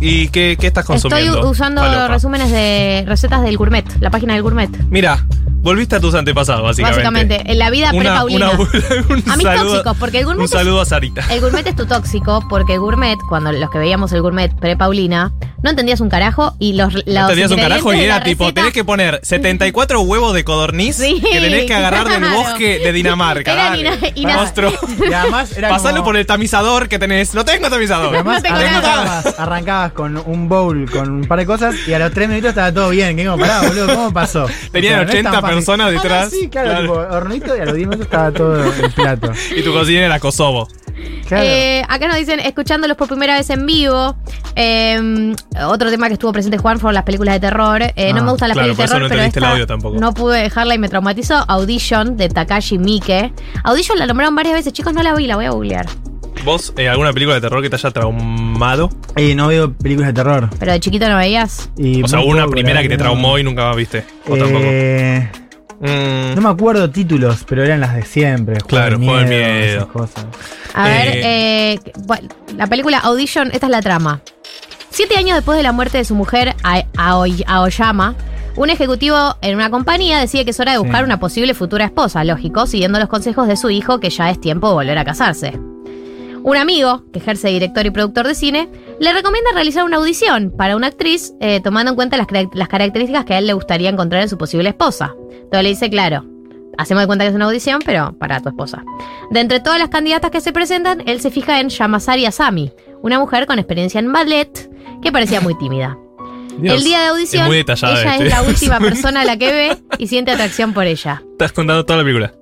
¿Y qué, qué estás Estoy consumiendo? usando Falopa? resúmenes de recetas del gourmet, la página del gourmet. Mira, volviste a tus antepasados, básicamente. Básicamente, en la vida pre-Paulina. A mis saludo- tóxicos, porque el gourmet Un es- saludo a Sarita. El gourmet es tu tóxico porque el gourmet, cuando los que veíamos el gourmet pre-Paulina, no entendías un carajo y los, los No tenías un carajo y era tipo, receta- tenés que poner 74 huevos de codorniz Sí, que tenés que agarrar del bosque de Dinamarca. Eran dale. ina- ina- Monstruo. Y además era Pasalo como- por el tamizador que tenés. No tengo tamizador. Y además tengo nada. arrancabas, con un bowl con un par de cosas y a los tres minutos estaba todo bien. ¿Qué como, pará, boludo? ¿Cómo pasó? Tenían no es 80 tan personas Ah, detrás. sí, claro, Claro. tipo hornito y a los 10 minutos estaba todo el plato. Y tu cocina era Kosovo. Claro. Eh, acá nos dicen, escuchándolos por primera vez en vivo. Eh, otro tema que estuvo presente Juan fueron las películas de terror. Eh, no Ah, me gustan las claro, películas por de eso no terror, pero entendiste el esta audio tampoco. no pude dejarla y me traumatizó. Audition de Takashi Miike. Audition la nombraron varias veces, chicos, no la vi, la voy a googlear. ¿Vos, eh, alguna película de terror que te haya traumado? Eh, no veo películas de terror. Pero de chiquito no veías. Y O sea, una primera que te traumó y nunca más viste. O tampoco. Mm, no me acuerdo títulos, pero eran las de siempre. Juego Claro, Juego miedo, Miedo. esas cosas. A ver, Eh. eh, la película Audition, esta es la trama. Siete años después de la muerte de su mujer, Aoyama, un ejecutivo en una compañía decide que es hora de buscar Sí. una posible futura esposa, lógico, siguiendo los consejos de su hijo que ya es tiempo de volver a casarse. Un amigo, que ejerce director y productor de cine, le recomienda realizar una audición para una actriz eh, tomando en cuenta las, carac- las características que a él le gustaría encontrar en su posible esposa. Entonces le dice, claro, hacemos de cuenta que es una audición, pero para tu esposa. De entre todas las candidatas que se presentan, él se fija en Yamasari Asami, una mujer con experiencia en ballet que parecía muy tímida. Dios, el día de audición, es ella este. es la última persona a la que ve y siente atracción por ella. Estás contando toda la película.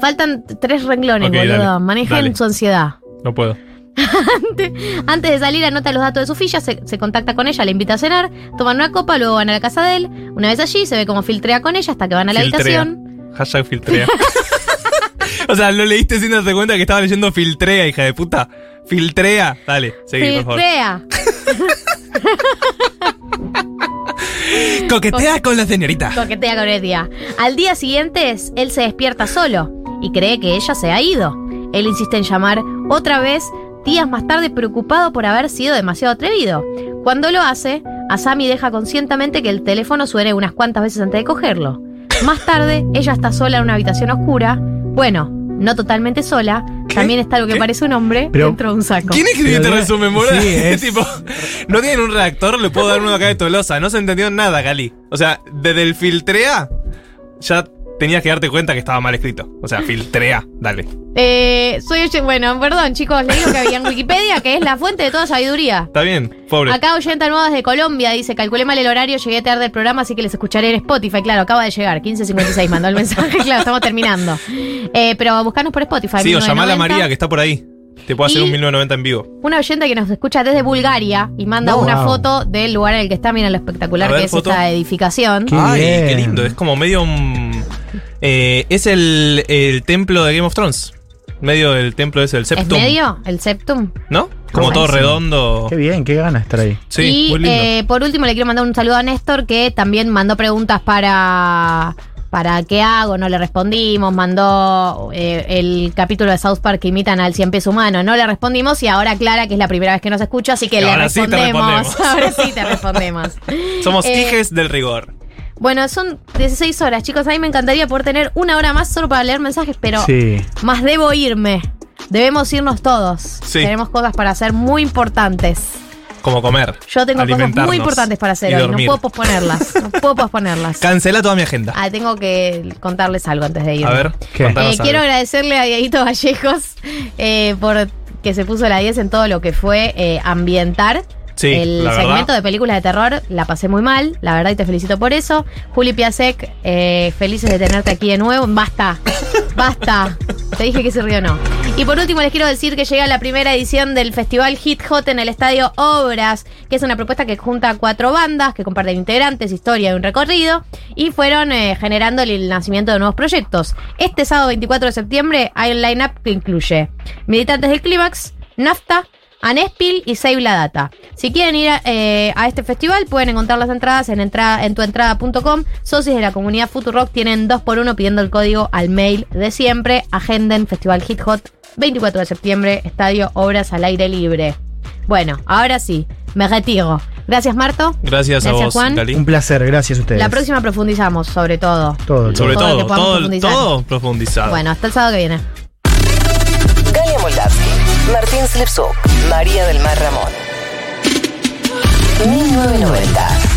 Faltan tres renglones, boludo. dale. su ansiedad. No puedo. Antes de salir, anota los datos de su ficha, se, se contacta con ella, le invita a cenar, toman una copa, luego van a la casa de él. Una vez allí, se ve cómo filtrea con ella hasta que van a la Filtrea. habitación. Hashtag filtrea. o sea, lo leíste sin darte cuenta que estaba leyendo filtrea, hija de puta. Filtrea. Dale, seguí, por favor. Filtrea. Coquetea con la señorita. Coquetea con el día. Al día siguiente, él se despierta solo y cree que ella se ha ido. Él insiste en llamar otra vez, días más tarde preocupado por haber sido demasiado atrevido. Cuando lo hace, Asami deja conscientemente que el teléfono suene unas cuantas veces antes de cogerlo. Más tarde, ella está sola en una habitación oscura. Bueno, no totalmente sola. También está lo que parece un hombre Pero- dentro de un saco. ¿Quién escribió este resumen, boludo? Sí, es- tipo, no tienen un redactor, le puedo dar uno acá de Tolosa. No se entendió nada, Gali. O sea, desde el filtrea, ya tenías que darte cuenta que estaba mal escrito. O sea, filtrea, dale. Eh, soy oye- bueno, perdón chicos, le digo que había en Wikipedia, que es la fuente de toda sabiduría. Está bien, pobre. Acá oyenta nueva desde Colombia, dice, calculé mal el horario, llegué tarde del programa, así que les escucharé en Spotify. Claro, acaba de llegar, 15.56, mandó el mensaje, claro, estamos terminando. Eh, pero buscanos por Spotify. Sí, o llamala a 1990. María, que está por ahí. Te puedo hacer Y- un 1990 en vivo. Una oyenta que nos escucha desde Bulgaria y manda una foto del lugar en el que está, mira lo espectacular ver, que es foto. esta edificación. Ay, qué lindo. Es como medio un. eh, es el, el templo de Game of Thrones. Medio del templo ese, el ¿Es Septum. medio? El Septum. ¿No? Como todo redondo. Qué bien, qué ganas estar ahí. Sí, y muy lindo. eh, por último le quiero mandar un saludo a Néstor que también mandó preguntas para para qué hago, no le respondimos, mandó eh, el capítulo de South Park que imitan al cien pies humano, no le respondimos y ahora Clara, que es la primera vez que nos escucha, así que Y le ahora sí te respondemos. respondemos. ahora sí te respondemos. Somos Eh, hijes del rigor. Bueno, son 16 horas, chicos. A mí me encantaría poder tener una hora más solo para leer mensajes, pero Sí. más debo irme. Debemos irnos todos. Sí. Tenemos cosas para hacer muy importantes. Como comer. Yo tengo cosas muy importantes para hacer y hoy. dormir. No puedo posponerlas. No puedo posponerlas. Cancela toda mi agenda. Ah, tengo que contarles algo antes de irme. A ver, ¿Qué? Eh, quiero agradecerle a Dieguito Vallejos eh, por que se puso la 10 en todo lo que fue eh, ambientar. Sí, el verdad. segmento de películas de terror la pasé muy mal, la verdad, y te felicito por eso. Juli Piasek, eh, felices de tenerte aquí de nuevo. Basta, basta. Te dije que se rió no. Y por último les quiero decir que llega la primera edición del festival Hit Hot en el Estadio Obras, que es una propuesta que junta cuatro bandas que comparten integrantes, historia y un recorrido, y fueron eh, generando el nacimiento de nuevos proyectos. Este sábado 24 de septiembre hay un line-up que incluye Militantes del Clímax, Nafta, Anespil y Save la Data. Si quieren ir a, eh, a este festival, pueden encontrar las entradas en, entrada, en tuentrada.com. Socios de la comunidad Futurock tienen 2x1 pidiendo el código al mail de siempre. Agenden Festival Hit Hot 24 de septiembre, Estadio Obras al Aire Libre. Bueno, ahora sí, me retiro. Gracias, Marto. Gracias, a vos, Juan. Un placer, gracias a ustedes. La próxima profundizamos sobre todo. Todo, Sobre Todo todo, todo, profundizar. todo profundizado. Bueno, hasta el sábado que viene. Martín Slipsuk, María del Mar Ramón. 1990.